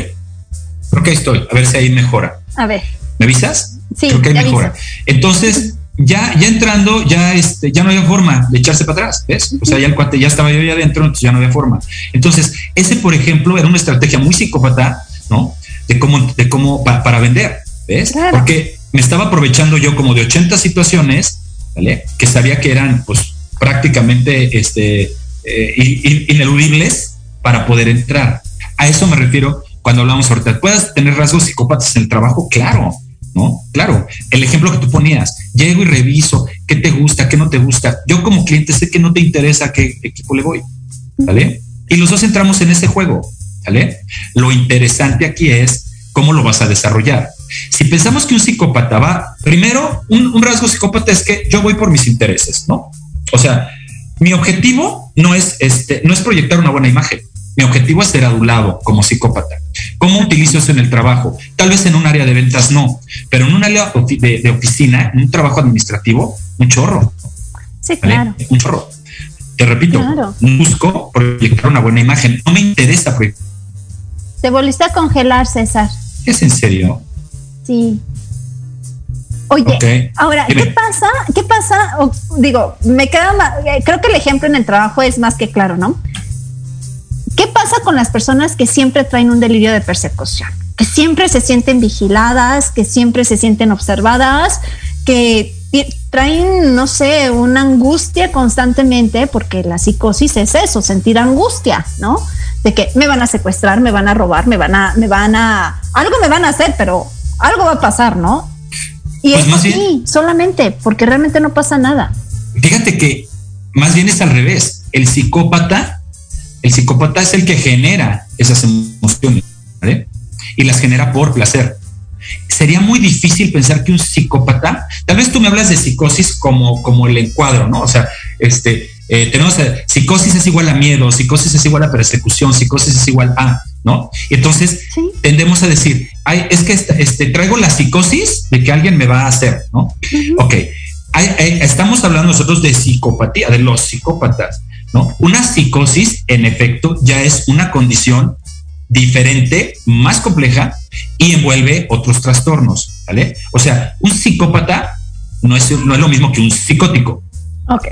[SPEAKER 5] Creo que ahí estoy, a ver si ahí mejora.
[SPEAKER 4] A ver.
[SPEAKER 5] ¿Me avisas?
[SPEAKER 4] Sí,
[SPEAKER 5] Creo que ahí mejora. Entonces, ya, ya entrando, ya, este, ya no había forma de echarse para atrás, ¿ves? O sea, ya el cuate ya estaba yo ya adentro, entonces ya no había forma. Entonces, ese, por ejemplo, era una estrategia muy psicópata, ¿no? De cómo, de cómo, para vender, ¿ves? Porque me estaba aprovechando yo como de 80 situaciones, ¿vale? Que sabía que eran, pues, prácticamente, este, eh, ineludibles para poder entrar. A eso me refiero cuando hablamos ahorita. ¿Puedes tener rasgos psicópatas en el trabajo? Claro, Claro, el ejemplo que tú ponías, llego y reviso qué te gusta, qué no te gusta. Yo como cliente sé que no te interesa qué equipo le voy, ¿vale? Y los dos entramos en ese juego, ¿vale? Lo interesante aquí es cómo lo vas a desarrollar. Si pensamos que un psicópata va, primero, un, rasgo psicópata es que yo voy por mis intereses, ¿no? O sea, mi objetivo no es, este, no es proyectar una buena imagen. Mi objetivo es ser adulado como psicópata. ¿Cómo utilizo eso en el trabajo? Tal vez en un área de ventas no, pero en un área de, oficina, en un trabajo administrativo, un chorro.
[SPEAKER 4] Sí, claro.
[SPEAKER 5] Un chorro. Te repito, busco proyectar una buena imagen. No me interesa proyectar.
[SPEAKER 4] Te volviste a congelar, César.
[SPEAKER 5] ¿Es en serio?
[SPEAKER 4] Sí. Oye, ahora, ¿qué pasa? ¿Qué pasa? digo, me queda eh, creo que el ejemplo en el trabajo es más que claro, ¿no? ¿Qué pasa con las personas que siempre traen un delirio de persecución? Que siempre se sienten vigiladas, que siempre se sienten observadas, que traen, no sé, una angustia constantemente, porque la psicosis es eso, sentir angustia, ¿no? De que me van a secuestrar, me van a robar, me van a, me van a, algo me van a hacer, pero algo va a pasar, ¿no? Y pues es así, solamente, porque realmente no pasa nada.
[SPEAKER 5] Fíjate que más bien es al revés. El psicópata, el psicópata es el que genera esas emociones, ¿vale? Y las genera por placer. Sería muy difícil pensar que un psicópata, tal vez tú me hablas de psicosis como, como el encuadro, ¿no? O sea, este, eh, tenemos eh, psicosis es igual a miedo, psicosis es igual a persecución, psicosis es igual a, ¿no? Entonces tendemos a decir, ay, es que este, este, traigo la psicosis de que alguien me va a hacer, ¿no? Ok, estamos hablando nosotros de psicopatía, de los psicópatas, Una psicosis, en efecto, ya es una condición diferente, más compleja y envuelve otros trastornos, ¿vale? O sea, un psicópata no es, no es lo mismo que un psicótico.
[SPEAKER 4] Ok.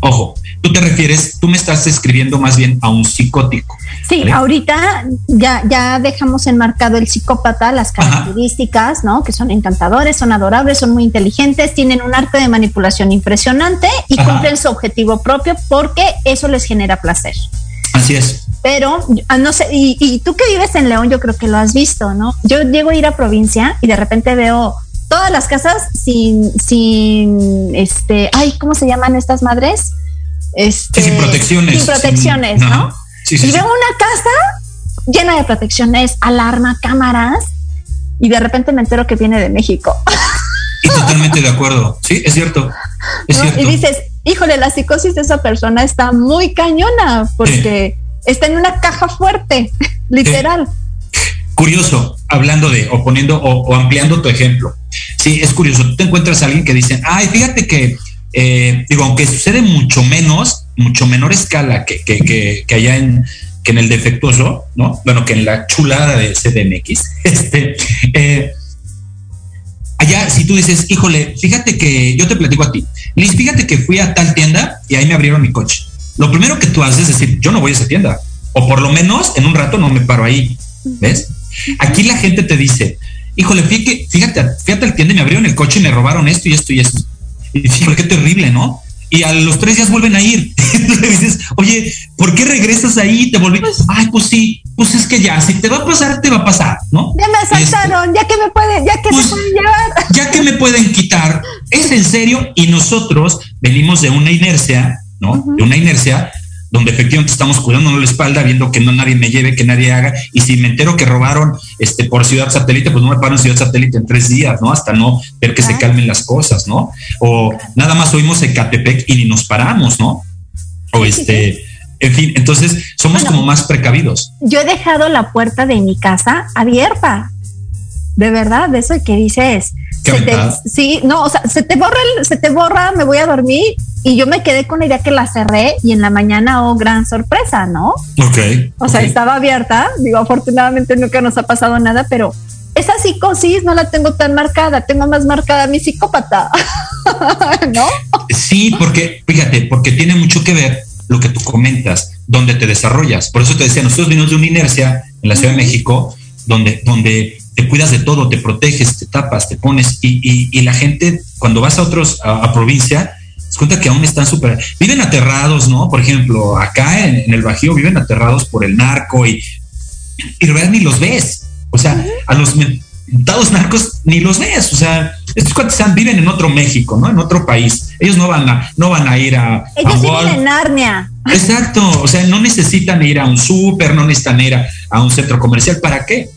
[SPEAKER 5] Ojo, tú te refieres, tú me estás escribiendo más bien a un psicótico.
[SPEAKER 4] Sí, ahorita ya, ya dejamos enmarcado el psicópata, las características, ¿no? Que son encantadores, son adorables, son muy inteligentes, tienen un arte de manipulación impresionante y cumplen su objetivo propio porque eso les genera placer.
[SPEAKER 5] Así es.
[SPEAKER 4] Pero, ah, no sé, y, y tú que vives en León, yo creo que lo has visto, ¿no? Yo llego a ir a provincia y de repente veo todas las casas sin, sin, este, ay, ¿cómo se llaman estas madres?
[SPEAKER 5] Este, sin protecciones.
[SPEAKER 4] Sin protecciones, ¿no? y veo una casa llena de protecciones, alarma, cámaras, y de repente me entero que viene de México.
[SPEAKER 5] Y totalmente de acuerdo. Sí, es cierto. Es cierto.
[SPEAKER 4] Y dices, híjole, la psicosis de esa persona está muy cañona porque está en una caja fuerte, literal.
[SPEAKER 5] Curioso, hablando de, o poniendo, o ampliando tu ejemplo. Sí, es curioso. Tú te encuentras a alguien que dice, ay, fíjate que, eh, digo, aunque sucede mucho menos, mucho menor escala que, que, que, allá en, que en el defectuoso, ¿no? Bueno, que en la chulada de CDMX, este, eh, allá si tú dices, híjole, fíjate que yo te platico a ti, Liz, fíjate que fui a tal tienda y ahí me abrieron mi coche. Lo primero que tú haces es decir, yo no voy a esa tienda, o por lo menos en un rato no me paro ahí, ¿ves? Aquí la gente te dice, híjole, fíjate, fíjate, fíjate al tienda y me abrieron el coche y me robaron esto y esto y esto. Y fíjole, qué terrible, ¿no? Y a los tres días vuelven a ir. le dices, oye, ¿por qué regresas ahí? Te volví. Pues, Ay, pues sí, pues es que ya, si te va a pasar, te va a pasar, ¿no?
[SPEAKER 4] Ya me asaltaron, ya que me pueden, ya que me pues, pueden llevar.
[SPEAKER 5] Ya que me pueden quitar. Es en serio, y nosotros venimos de una inercia, ¿no? De una inercia donde efectivamente estamos cuidándonos la espalda, viendo que no nadie me lleve, que nadie haga, y si me entero que robaron este por ciudad satélite, pues no me paro en ciudad satélite en tres días, ¿no? Hasta no ver que se calmen las cosas, ¿no? O nada más oímos Ecatepec y ni nos paramos, ¿no? O este, en fin, entonces somos como más precavidos.
[SPEAKER 4] Yo he dejado la puerta de mi casa abierta, de verdad, de eso que dices. sí, no, o sea, se te borra, se te borra, me voy a dormir y yo me quedé con la idea que la cerré y en la mañana, oh, gran sorpresa, ¿no?
[SPEAKER 5] Ok.
[SPEAKER 4] O sea, estaba abierta. Digo, afortunadamente nunca nos ha pasado nada, pero esa psicosis no la tengo tan marcada. Tengo más marcada mi psicópata, ¿no?
[SPEAKER 5] Sí, porque, fíjate, porque tiene mucho que ver lo que tú comentas, donde te desarrollas. Por eso te decía, nosotros venimos de una inercia en la Ciudad de México, donde, donde te cuidas de todo, te proteges, te tapas, te pones, y, y, la gente, cuando vas a otros, a provincia, cuenta que aún están súper, viven aterrados, ¿no? Por ejemplo, acá en, el Bajío viven aterrados por el narco y, y verdad ni los ves. O sea, a los mentados narcos ni los ves. O sea, estos cuantos viven en otro México, ¿no? En otro país. Ellos no van a, no van a ir a.
[SPEAKER 4] Ellos viven en Narnia.
[SPEAKER 5] Exacto. O sea, no necesitan ir a un súper, no necesitan ir a un centro comercial. ¿Para qué?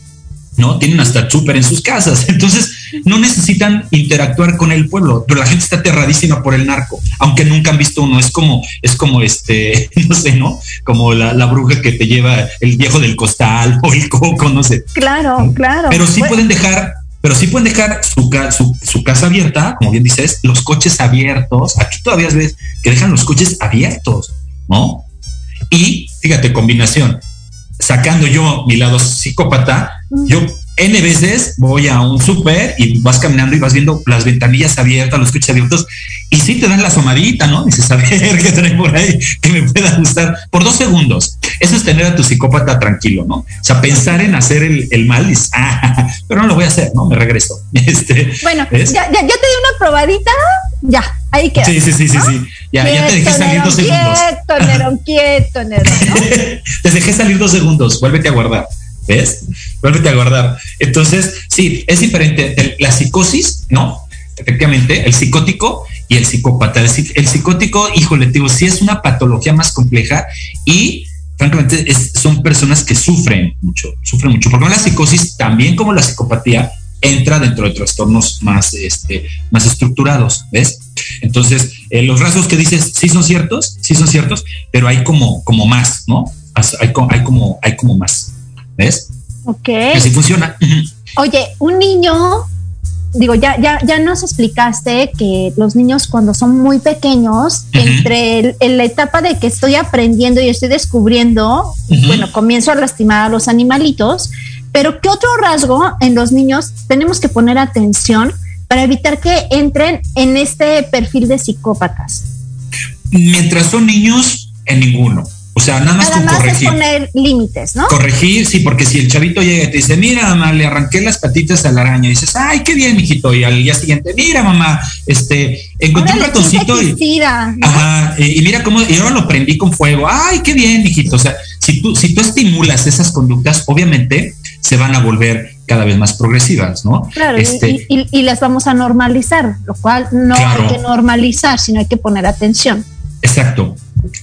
[SPEAKER 5] ¿No? Tienen hasta súper en sus casas. Entonces, no necesitan interactuar con el pueblo, pero la gente está aterradísima por el narco, aunque nunca han visto uno. Es como, es como este, no sé, ¿no? Como la, bruja que te lleva el viejo del costal o el coco, no sé.
[SPEAKER 4] Claro, claro.
[SPEAKER 5] Pero sí pueden dejar pero sí pueden dejar su, su, su, casa abierta, como bien dices, los coches abiertos. Aquí todavía ves que dejan los coches abiertos, ¿no? Y fíjate, combinación, sacando yo mi lado psicópata, yo N veces voy a un súper y vas caminando y vas viendo las ventanillas abiertas, los coches abiertos, y sí te dan la somadita, ¿no? Dices, a ver qué trae por ahí que me pueda gustar por dos segundos. Eso es tener a tu psicópata tranquilo, ¿no? O sea, pensar en hacer el, mal, dices, ah, pero no lo voy a hacer, ¿no? Me regreso.
[SPEAKER 4] Este, bueno, ya, ya, te di una probadita, ya, ahí queda.
[SPEAKER 5] Sí, sí, sí, sí, sí. Ya, ya te dejé salir dos segundos.
[SPEAKER 4] Quieto, Nerón, quieto, Nerón, ¿no?
[SPEAKER 5] te dejé salir dos segundos, vuélvete a guardar. ¿ves? Vuelve a guardar. Entonces, sí, es diferente. La psicosis, ¿no? Efectivamente, el psicótico y el psicópata. El, el psicótico, híjole, digo, sí es una patología más compleja y francamente son personas que sufren mucho, sufren mucho, porque la psicosis, también como la psicopatía, entra dentro de trastornos más, este, más estructurados, ¿ves? Entonces, eh, los rasgos que dices sí son ciertos, sí son ciertos, pero hay como, como más, ¿no? Hay, hay, como, hay como más, ¿ves?
[SPEAKER 4] Ok.
[SPEAKER 5] Así funciona.
[SPEAKER 4] Oye, un niño digo, ya, ya, ya nos explicaste que los niños cuando son muy pequeños, entre la etapa de que estoy aprendiendo y estoy descubriendo, bueno, comienzo a lastimar a los animalitos, pero ¿qué otro rasgo en los niños tenemos que poner atención para evitar que entren en este perfil de psicópatas?
[SPEAKER 5] Mientras son niños, en ninguno. O sea, nada más con corregir.
[SPEAKER 4] poner límites, ¿no?
[SPEAKER 5] Corregir, sí, porque si el chavito llega y te dice, mira, mamá, le arranqué las patitas a la araña, y dices, ay, qué bien, mijito. Y al día siguiente, mira, mamá, este, encontré un ratoncito y. Ajá, y, mira cómo, y ahora lo prendí con fuego. Ay, qué bien, mijito. O sea, si tú, si tú estimulas esas conductas, obviamente se van a volver cada vez más progresivas, ¿no?
[SPEAKER 4] Claro, este, y, las vamos a normalizar, lo cual no hay que normalizar, sino hay que poner atención.
[SPEAKER 5] Exacto.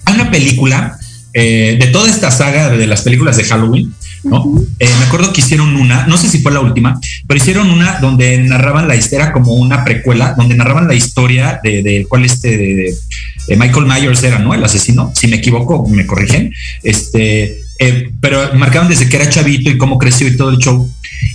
[SPEAKER 5] Hay una película eh, de toda esta saga de las películas de Halloween, ¿no? Eh, me acuerdo que hicieron una, no sé si fue la última, pero hicieron una donde narraban la historia como una precuela, donde narraban la historia de, de cuál este, de, Michael Myers era, ¿no? El asesino, si me equivoco, me corrigen, este, eh, pero marcaban desde que era chavito y cómo creció y todo el show.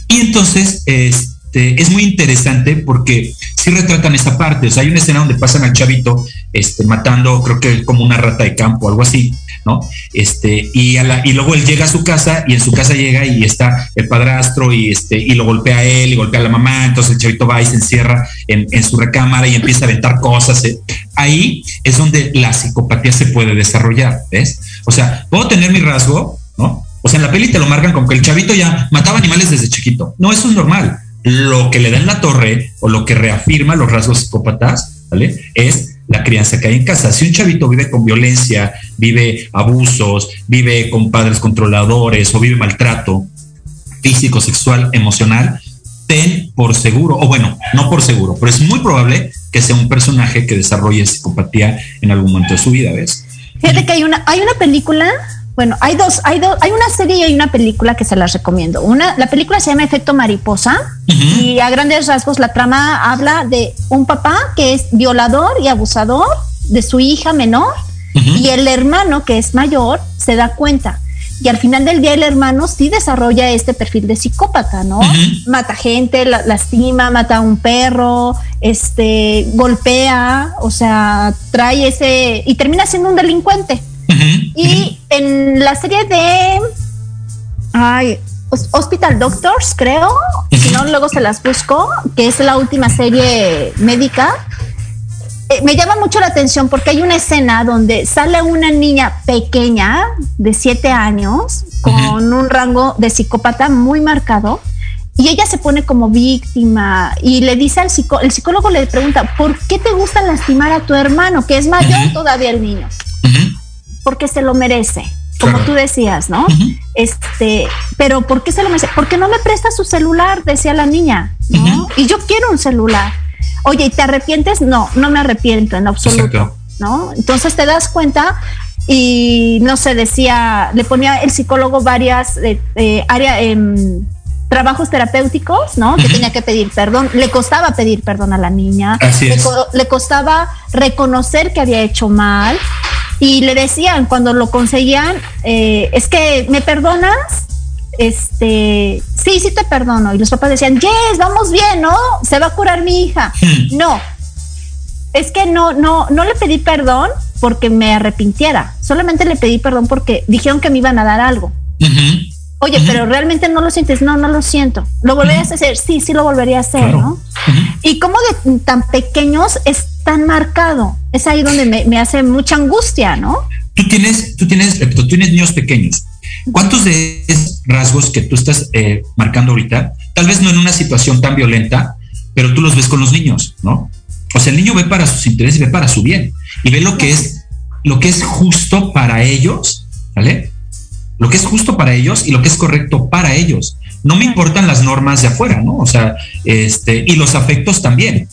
[SPEAKER 5] Y entonces, este, es muy interesante porque sí retratan esa parte, o sea, hay una escena donde pasan al chavito, este, matando, creo que como una rata de campo, algo así, ¿no? Este, y, y luego él llega a su casa y en su casa llega y está el padrastro y, este, y lo golpea a él y golpea a la mamá, entonces el chavito va y se encierra en, su recámara y empieza a aventar cosas. ¿eh? Ahí es donde la psicopatía se puede desarrollar, ¿ves? O sea, puedo tener mi rasgo, ¿no? O sea, en la peli te lo marcan como que el chavito ya mataba animales desde chiquito. No, eso es normal. Lo que le da en la torre o lo que reafirma los rasgos psicópatas, ¿vale? Es la crianza que hay en casa. Si un chavito vive con violencia, vive abusos, vive con padres controladores o vive maltrato físico, sexual, emocional, ten por seguro, o bueno, no por seguro, pero es muy probable que sea un personaje que desarrolle psicopatía en algún momento de su vida, ¿ves?
[SPEAKER 4] Fíjate que hay una, hay una película bueno, hay dos, hay dos, hay una serie y hay una película que se las recomiendo. Una, la película se llama Efecto Mariposa y a grandes rasgos la trama habla de un papá que es violador y abusador de su hija menor y el hermano que es mayor se da cuenta. Y al final del día el hermano sí desarrolla este perfil de psicópata, ¿no? Mata gente, lastima, mata a un perro, este, golpea, o sea, trae ese y termina siendo un delincuente. Y en la serie de ay, Hospital Doctors, creo, si no, luego se las busco, que es la última serie médica. Eh, me llama mucho la atención porque hay una escena donde sale una niña pequeña de siete años con un rango de psicópata muy marcado y ella se pone como víctima y le dice al psicólogo, el psicólogo le pregunta, ¿por qué te gusta lastimar a tu hermano, que es mayor todavía el niño? Porque se lo merece, como tú decías, ¿no? Este, pero ¿por qué se lo merece? Porque no me presta su celular, decía la niña, ¿no? Y yo quiero un celular. Oye, ¿y te arrepientes? No, no me arrepiento en absoluto, ¿no? Entonces te das cuenta y no sé, decía, le ponía el psicólogo varias eh, eh áreas, em, trabajos terapéuticos, ¿no? Que tenía que pedir perdón. Le costaba pedir perdón a la niña.
[SPEAKER 5] Así
[SPEAKER 4] le, le, costaba reconocer que había hecho mal y le decían cuando lo conseguían, eh, es que me perdonas, este, sí, sí te perdono. Y los papás decían, yes, vamos bien, ¿no? Se va a curar mi hija. No, es que no, no, no le pedí perdón porque me arrepintiera. Solamente le pedí perdón porque dijeron que me iban a dar algo. Oye, pero realmente no lo sientes. No, no lo siento. ¿Lo volverías a hacer? Sí, sí lo volvería a hacer, ¿no? Y como de tan pequeños es tan marcado. Es ahí donde me, hace mucha angustia, ¿no?
[SPEAKER 5] Tú tienes, tú tienes, tú tienes niños pequeños. ¿Cuántos de esos rasgos que tú estás eh, marcando ahorita, tal vez no en una situación tan violenta, pero tú los ves con los niños, ¿no? O sea, el niño ve para sus intereses y ve para su bien y ve lo que es lo que es justo para ellos, ¿vale? Lo que es justo para ellos y lo que es correcto para ellos. No me importan las normas de afuera, ¿no? O sea, este, y los afectos también.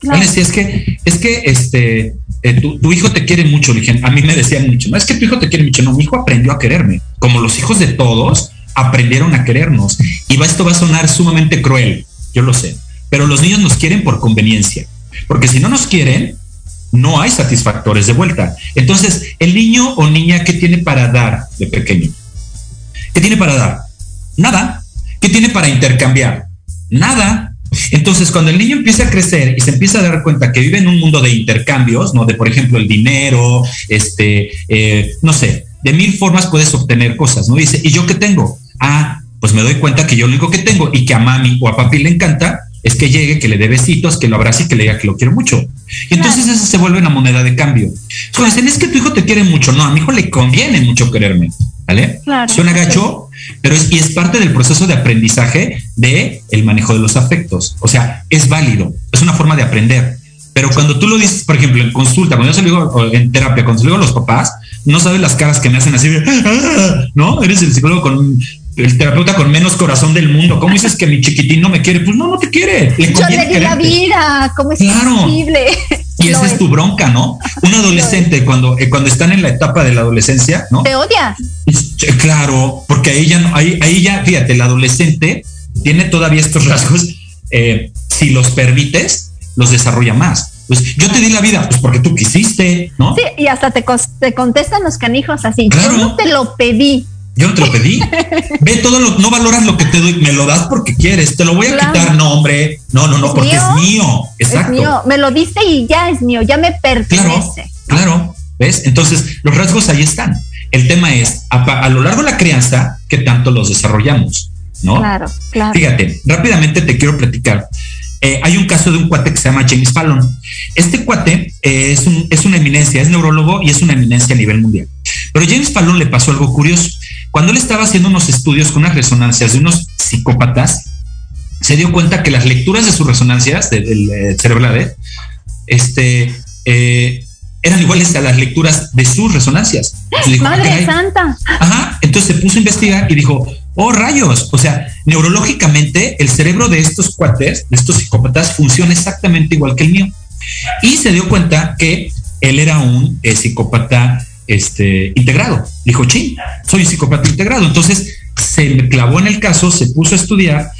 [SPEAKER 5] Claro. es que, es que este, eh, tu, hijo te quiere mucho, a mí me decían mucho, no es que tu hijo te quiere mucho, no, mi hijo aprendió a quererme, como los hijos de todos aprendieron a querernos. Y va, esto va a sonar sumamente cruel, yo lo sé, pero los niños nos quieren por conveniencia, porque si no nos quieren, no hay satisfactores de vuelta. Entonces, el niño o niña, ¿qué tiene para dar de pequeño? ¿Qué tiene para dar? Nada. ¿Qué tiene para intercambiar? Nada. Entonces, cuando el niño empieza a crecer y se empieza a dar cuenta que vive en un mundo de intercambios, ¿no? De, por ejemplo, el dinero, este, eh, no sé, de mil formas puedes obtener cosas, ¿no? Dice, ¿y yo qué tengo? Ah, pues me doy cuenta que yo lo único que tengo y que a mami o a papi le encanta es que llegue, que le dé besitos, que lo abrace y que le diga que lo quiero mucho. Y entonces eso se vuelve una moneda de cambio. Entonces, es que tu hijo te quiere mucho. No, a mi hijo le conviene mucho quererme. ¿Vale? Claro. Suena gacho, pero es, y es parte del proceso de aprendizaje de el manejo de los afectos. O sea, es válido, es una forma de aprender. Pero cuando tú lo dices, por ejemplo, en consulta, cuando yo se lo digo en terapia, cuando se lo digo a los papás, no sabes las caras que me hacen así, ah", ¿no? Eres el psicólogo con el terapeuta con menos corazón del mundo. ¿Cómo dices que mi chiquitín no me quiere? Pues no, no te quiere.
[SPEAKER 4] Le Yo le di la vida. ¿Cómo es posible?
[SPEAKER 5] Y esa es. tu bronca, ¿no? Un adolescente cuando, eh, cuando están en la etapa de la adolescencia, ¿no?
[SPEAKER 4] Te odia.
[SPEAKER 5] Claro, porque ahí ya, ahí, ahí ya, fíjate, el adolescente tiene todavía estos rasgos. Eh, si los permites, los desarrolla más. Pues yo te di la vida, pues porque tú quisiste, ¿no?
[SPEAKER 4] Sí, y hasta te, te contestan los canijos así. Yo no te lo pedí.
[SPEAKER 5] Yo no te lo pedí. Ve todo lo, no valoras lo que te doy, me lo das porque quieres. Te lo voy a quitar, no, hombre. No, no, no, porque es mío. Exacto. Es mío.
[SPEAKER 4] Me lo diste y ya es mío, ya me pertenece.
[SPEAKER 5] Claro, ¿ves? Entonces, los rasgos ahí están. El tema es, a, lo largo de la crianza, ¿qué tanto los desarrollamos? ¿No?
[SPEAKER 4] Claro, claro.
[SPEAKER 5] Fíjate, rápidamente te quiero platicar eh, hay un caso de un cuate que se llama James Fallon. Este cuate eh, es, un, es una eminencia, es neurólogo y es una eminencia a nivel mundial. Pero James Fallon le pasó algo curioso. Cuando él estaba haciendo unos estudios con unas resonancias de unos psicópatas, se dio cuenta que las lecturas de sus resonancias del de, cerebral este, eh, eran iguales a las lecturas de sus resonancias.
[SPEAKER 4] Madre Santa.
[SPEAKER 5] Ajá. Entonces se puso a investigar y dijo, oh rayos, o sea, neurológicamente el cerebro de estos cuates, de estos psicópatas, funciona exactamente igual que el mío. Y se dio cuenta que él era un eh, psicópata este, integrado. Dijo, ching, soy psicópata integrado. Entonces se clavó en el caso, se puso a estudiar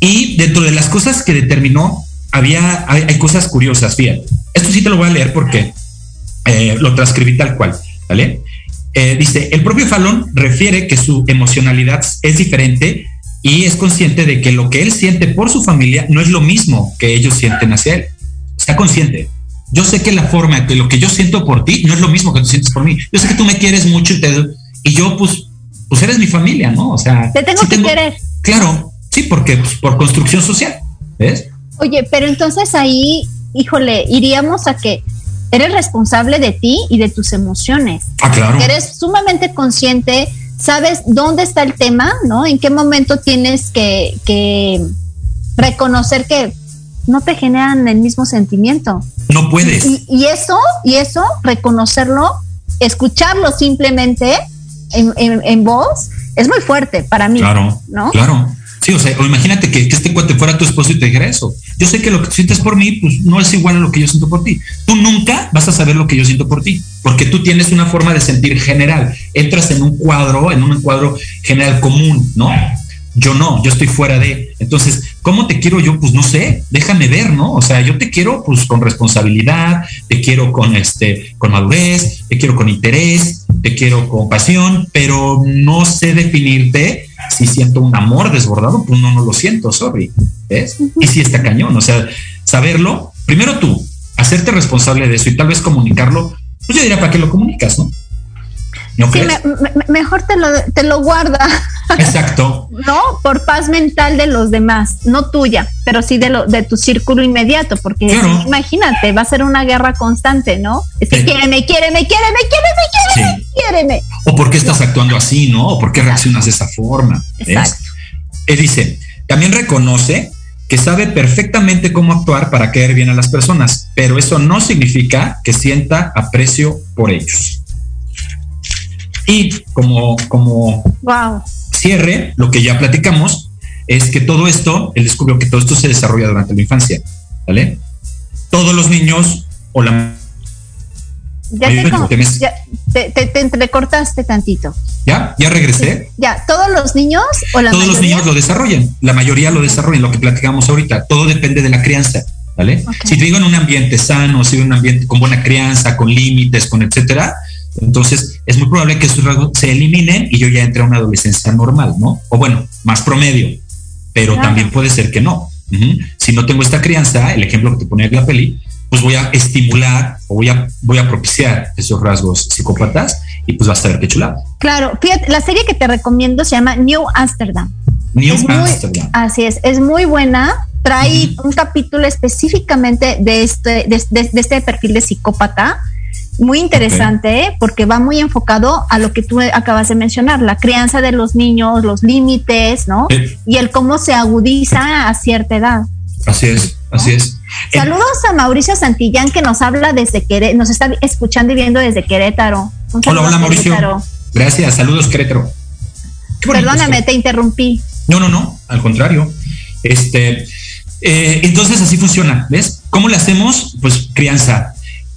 [SPEAKER 5] y dentro de las cosas que determinó, había, hay, cosas curiosas. Fíjate, esto sí te lo voy a leer porque eh, lo transcribí tal cual, ¿vale? Eh, dice, el propio Fallon refiere que su emocionalidad es diferente y es consciente de que lo que él siente por su familia no es lo mismo que ellos sienten hacia él. Está consciente. Yo sé que la forma que lo que yo siento por ti no es lo mismo que tú sientes por mí. Yo sé que tú me quieres mucho y, te, y yo, pues, pues eres mi familia, ¿no? O sea,
[SPEAKER 4] te tengo que querer.
[SPEAKER 5] Claro, sí, porque pues, por construcción social, ¿ves?
[SPEAKER 4] Oye, pero entonces ahí, híjole, iríamos a que eres responsable de ti y de tus emociones.
[SPEAKER 5] Ah, claro.
[SPEAKER 4] Eres sumamente consciente, sabes dónde está el tema, ¿no? En qué momento tienes que, que reconocer que no te generan el mismo sentimiento.
[SPEAKER 5] No puedes.
[SPEAKER 4] Y, eso, y eso, reconocerlo, escucharlo simplemente en, en, voz, es muy fuerte para mí.
[SPEAKER 5] Claro, ¿no? Claro. Sí, o sea, o imagínate que, que, este cuate fuera tu esposo y te dijera eso. Yo sé que lo que sientes por mí, pues no es igual a lo que yo siento por ti. Tú nunca vas a saber lo que yo siento por ti, porque tú tienes una forma de sentir general. Entras en un cuadro, en un cuadro general común, ¿no? Yo no, yo estoy fuera de. Entonces, ¿cómo te quiero yo? Pues no sé, déjame ver, ¿no? O sea, yo te quiero pues con responsabilidad, te quiero con este, con madurez, te quiero con interés, te quiero con pasión, pero no sé definirte si siento un amor desbordado, pues no, no lo siento, sorry. ¿Ves? Y si está cañón, o sea, saberlo, primero tú, hacerte responsable de eso y tal vez comunicarlo, pues yo diría, ¿para qué lo comunicas, no?
[SPEAKER 4] Sí, mejor te lo, te lo guarda.
[SPEAKER 5] Exacto.
[SPEAKER 4] no, por paz mental de los demás, no tuya, pero sí de, lo, de tu círculo inmediato, porque imagínate, va a ser una guerra constante, ¿no? Es que quiere, me quiere, me quiere, me quiere, me quiere,
[SPEAKER 5] O por qué estás actuando así, ¿no? O por qué reaccionas de esa forma. Exacto. Él dice, también reconoce que sabe perfectamente cómo actuar para caer bien a las personas, pero eso no significa que sienta aprecio por ellos. Y como, como
[SPEAKER 4] wow.
[SPEAKER 5] cierre, lo que ya platicamos es que todo esto, él descubrió que todo esto se desarrolla durante la infancia, ¿vale? Todos los niños o la
[SPEAKER 4] ya te, como, ya te, te, te, entrecortaste tantito.
[SPEAKER 5] ¿Ya? ¿Ya regresé?
[SPEAKER 4] Ya, ¿todos los niños o la
[SPEAKER 5] Todos
[SPEAKER 4] mayoría?
[SPEAKER 5] los niños lo desarrollan, la mayoría lo desarrollan, lo que platicamos ahorita, todo depende de la crianza, ¿vale? Okay. Si te digo en un ambiente sano, si en un ambiente con buena crianza, con límites, con etcétera, entonces es muy probable que esos rasgos se eliminen y yo ya entre a una adolescencia normal, ¿no? O bueno, más promedio, pero claro. también puede ser que no. Uh -huh. Si no tengo esta crianza, el ejemplo que te ponía en la peli, pues voy a estimular o voy a, voy a propiciar esos rasgos psicópatas y pues vas a ver qué chulada.
[SPEAKER 4] Claro, fíjate, la serie que te recomiendo se llama New Amsterdam.
[SPEAKER 5] New
[SPEAKER 4] es
[SPEAKER 5] Amsterdam.
[SPEAKER 4] Muy, así es, es muy buena. Trae uh -huh. un capítulo específicamente de este, de, de, de este perfil de psicópata muy interesante okay. porque va muy enfocado a lo que tú acabas de mencionar, la crianza de los niños, los límites, ¿no?
[SPEAKER 5] Eh.
[SPEAKER 4] Y el cómo se agudiza a cierta edad.
[SPEAKER 5] Así es, ¿no? así es.
[SPEAKER 4] Saludos a Mauricio Santillán que nos habla desde Querétaro, nos está escuchando y viendo desde Querétaro.
[SPEAKER 5] Hola, hola Mauricio. Querétaro. Gracias, saludos Querétaro.
[SPEAKER 4] Perdóname, te interrumpí.
[SPEAKER 5] No, no, no, al contrario. Este, eh, entonces así funciona, ¿ves? ¿Cómo le hacemos? Pues crianza,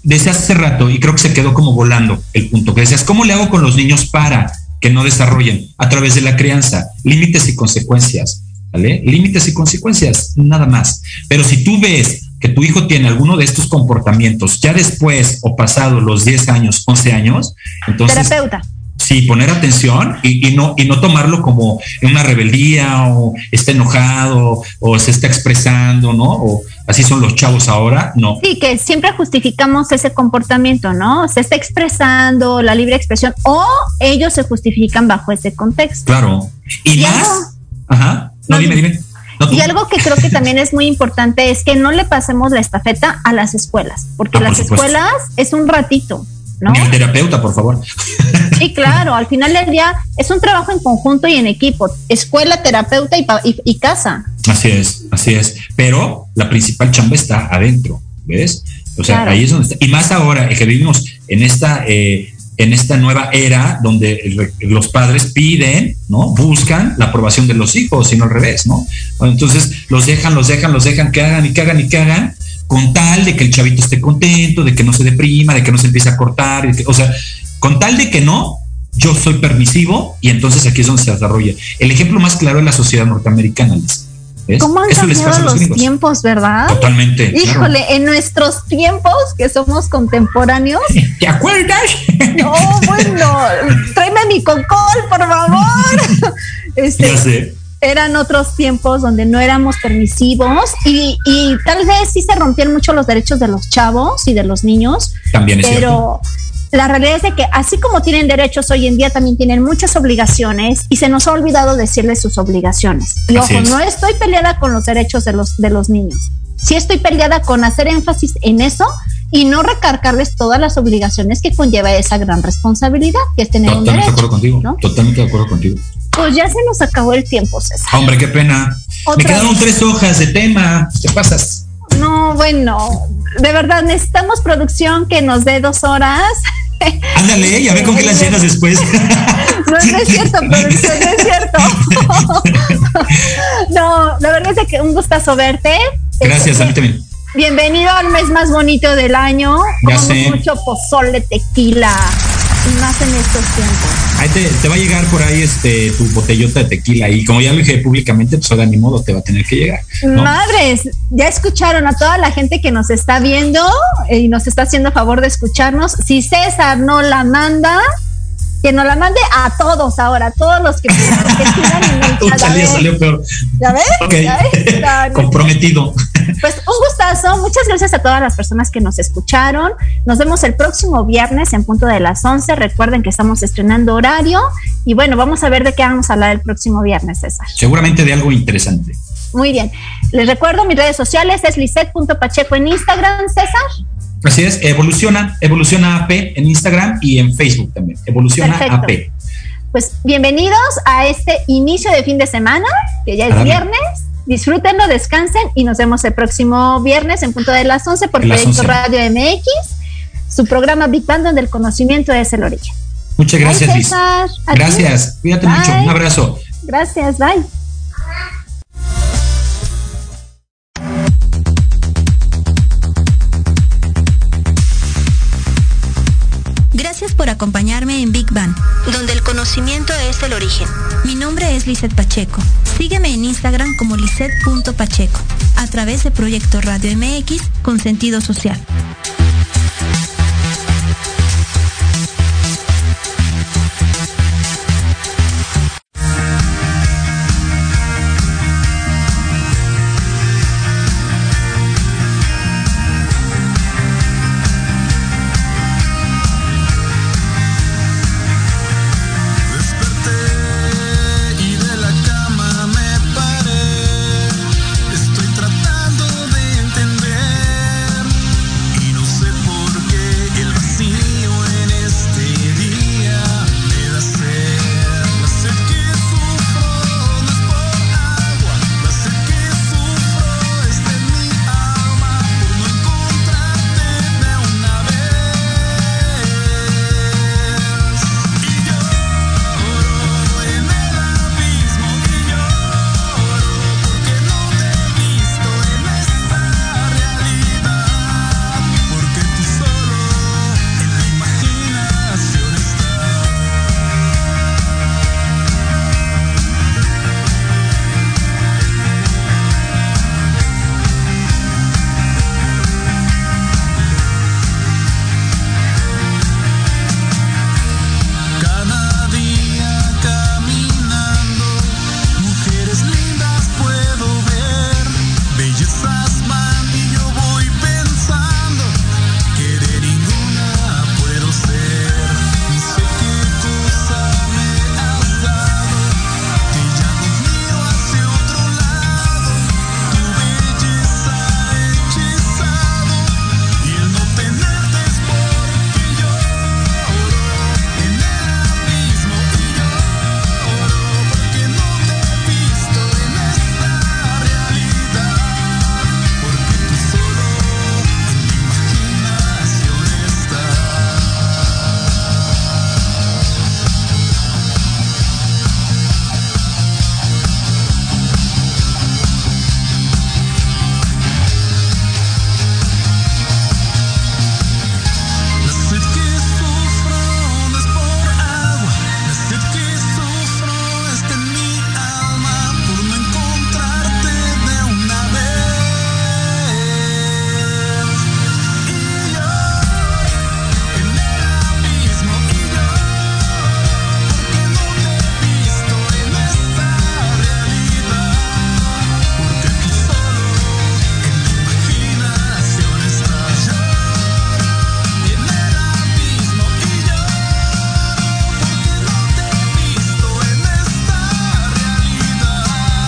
[SPEAKER 5] desde hace rato, y creo que se quedó como volando el punto que decías, ¿cómo le hago con los niños para que no desarrollen? A través de la crianza, límites y consecuencias, ¿vale? Límites y consecuencias, nada más. Pero si tú ves que tu hijo tiene alguno de estos comportamientos ya después o pasado los 10 años, 11 años, entonces...
[SPEAKER 4] Terapeuta.
[SPEAKER 5] Sí, poner atención y, y, no, y no tomarlo como una rebeldía o está enojado o se está expresando, ¿no? O así son los chavos ahora, no.
[SPEAKER 4] Sí, que siempre justificamos ese comportamiento, ¿no? Se está expresando la libre expresión o ellos se justifican bajo ese contexto.
[SPEAKER 5] Claro. Y, y más. Algo, ajá. No, dime, dime.
[SPEAKER 4] No, y algo que creo que también es muy importante es que no le pasemos la estafeta a las escuelas, porque
[SPEAKER 5] Ah,
[SPEAKER 4] las escuelas es un ratito, ¿no?
[SPEAKER 5] Al terapeuta, por favor.
[SPEAKER 4] Sí, claro, al final del día es un trabajo en conjunto y en equipo, escuela, terapeuta y, y- y casa.
[SPEAKER 5] Así es, así es. Pero la principal chamba está adentro, ¿ves? O sea,
[SPEAKER 4] Claro.
[SPEAKER 5] ahí es donde está. Y más ahora que vivimos en esta, eh, en esta nueva era donde los padres piden, ¿no? Buscan la aprobación de los hijos, y no al revés, ¿no? Entonces los dejan, los dejan, los dejan que hagan y que hagan y que hagan, con tal de que el chavito esté contento, de que no se deprima, de que no se empiece a cortar, que- o sea, con tal de que no, yo soy permisivo y entonces aquí es donde se desarrolla. El ejemplo más claro es la sociedad norteamericana. ¿Ves?
[SPEAKER 4] ¿Cómo han
[SPEAKER 5] Eso
[SPEAKER 4] cambiado
[SPEAKER 5] los
[SPEAKER 4] tiempos, verdad?
[SPEAKER 5] Totalmente. claro.
[SPEAKER 4] Híjole, en nuestros tiempos, que somos contemporáneos,
[SPEAKER 5] ¿Te acuerdas?
[SPEAKER 4] no, bueno, tráeme mi cocol, por favor. Este,
[SPEAKER 5] ya sé.
[SPEAKER 4] eran otros tiempos donde no éramos permisivos y, y tal vez sí se rompían mucho los derechos de los chavos y de los niños,
[SPEAKER 5] También es cierto.
[SPEAKER 4] La realidad es de que así como tienen derechos hoy en día, también tienen muchas obligaciones y se nos ha olvidado decirles sus obligaciones. Y
[SPEAKER 5] Así
[SPEAKER 4] ojo,
[SPEAKER 5] es.
[SPEAKER 4] no estoy peleada con los derechos de los, de los niños. Sí estoy peleada con hacer énfasis en eso y no recargarles todas las obligaciones que conlleva esa gran responsabilidad, que es tener un
[SPEAKER 5] Totalmente de
[SPEAKER 4] derecho.
[SPEAKER 5] acuerdo contigo.
[SPEAKER 4] ¿no?
[SPEAKER 5] Totalmente de acuerdo contigo.
[SPEAKER 4] Pues ya se nos acabó el tiempo, César.
[SPEAKER 5] Hombre, qué pena. Me quedaron
[SPEAKER 4] vez.
[SPEAKER 5] tres hojas de tema. ¿Qué pasas?
[SPEAKER 4] No, bueno, de verdad necesitamos producción que nos dé dos horas.
[SPEAKER 5] Ándale, y a ver con qué las llenas después.
[SPEAKER 4] No, no es cierto, producción, no es cierto. No, la verdad es que un gustazo verte.
[SPEAKER 5] Gracias, a mí también.
[SPEAKER 4] Bienvenido al mes más bonito del año.
[SPEAKER 5] Ya
[SPEAKER 4] Comamos
[SPEAKER 5] sé.
[SPEAKER 4] mucho pozole, tequila, más en estos tiempos.
[SPEAKER 5] Ahí te, te va a llegar por ahí este tu botellota de tequila. Y como ya lo dije públicamente, pues ahora ni modo te va a tener que llegar. ¿no?
[SPEAKER 4] Madres, ya escucharon a toda la gente que nos está viendo y nos está haciendo favor de escucharnos. Si César no la manda, que nos la mande a todos ahora, a todos los que, que sigan en
[SPEAKER 5] Salió, peor.
[SPEAKER 4] ¿Ya ves?
[SPEAKER 5] Ok.
[SPEAKER 4] ¿Ya ves? No, no.
[SPEAKER 5] Comprometido.
[SPEAKER 4] Pues un gustazo, muchas gracias a todas las personas que nos escucharon. Nos vemos el próximo viernes en punto de las 11. Recuerden que estamos estrenando horario y bueno, vamos a ver de qué vamos a hablar el próximo viernes, César.
[SPEAKER 5] Seguramente de algo interesante.
[SPEAKER 4] Muy bien. Les recuerdo mis redes sociales es lisette.pacheco en Instagram, César.
[SPEAKER 5] Así es, evoluciona, evoluciona AP en Instagram y en Facebook también. Evoluciona
[SPEAKER 4] Perfecto.
[SPEAKER 5] AP.
[SPEAKER 4] Pues bienvenidos a este inicio de fin de semana, que ya es viernes. Disfrútenlo, descansen y nos vemos el próximo viernes en punto de las 11 por
[SPEAKER 5] las
[SPEAKER 4] Proyecto
[SPEAKER 5] 11.
[SPEAKER 4] Radio MX, su programa Big Bang donde el conocimiento es el origen.
[SPEAKER 5] Muchas gracias, Liz. Gracias, cuídate mucho. Un abrazo.
[SPEAKER 4] Gracias, bye.
[SPEAKER 3] Acompañarme en Big Bang, donde el conocimiento es el origen. Mi nombre es Lizeth Pacheco. Sígueme en Instagram como lisette.pacheco, a través de Proyecto Radio MX con sentido social.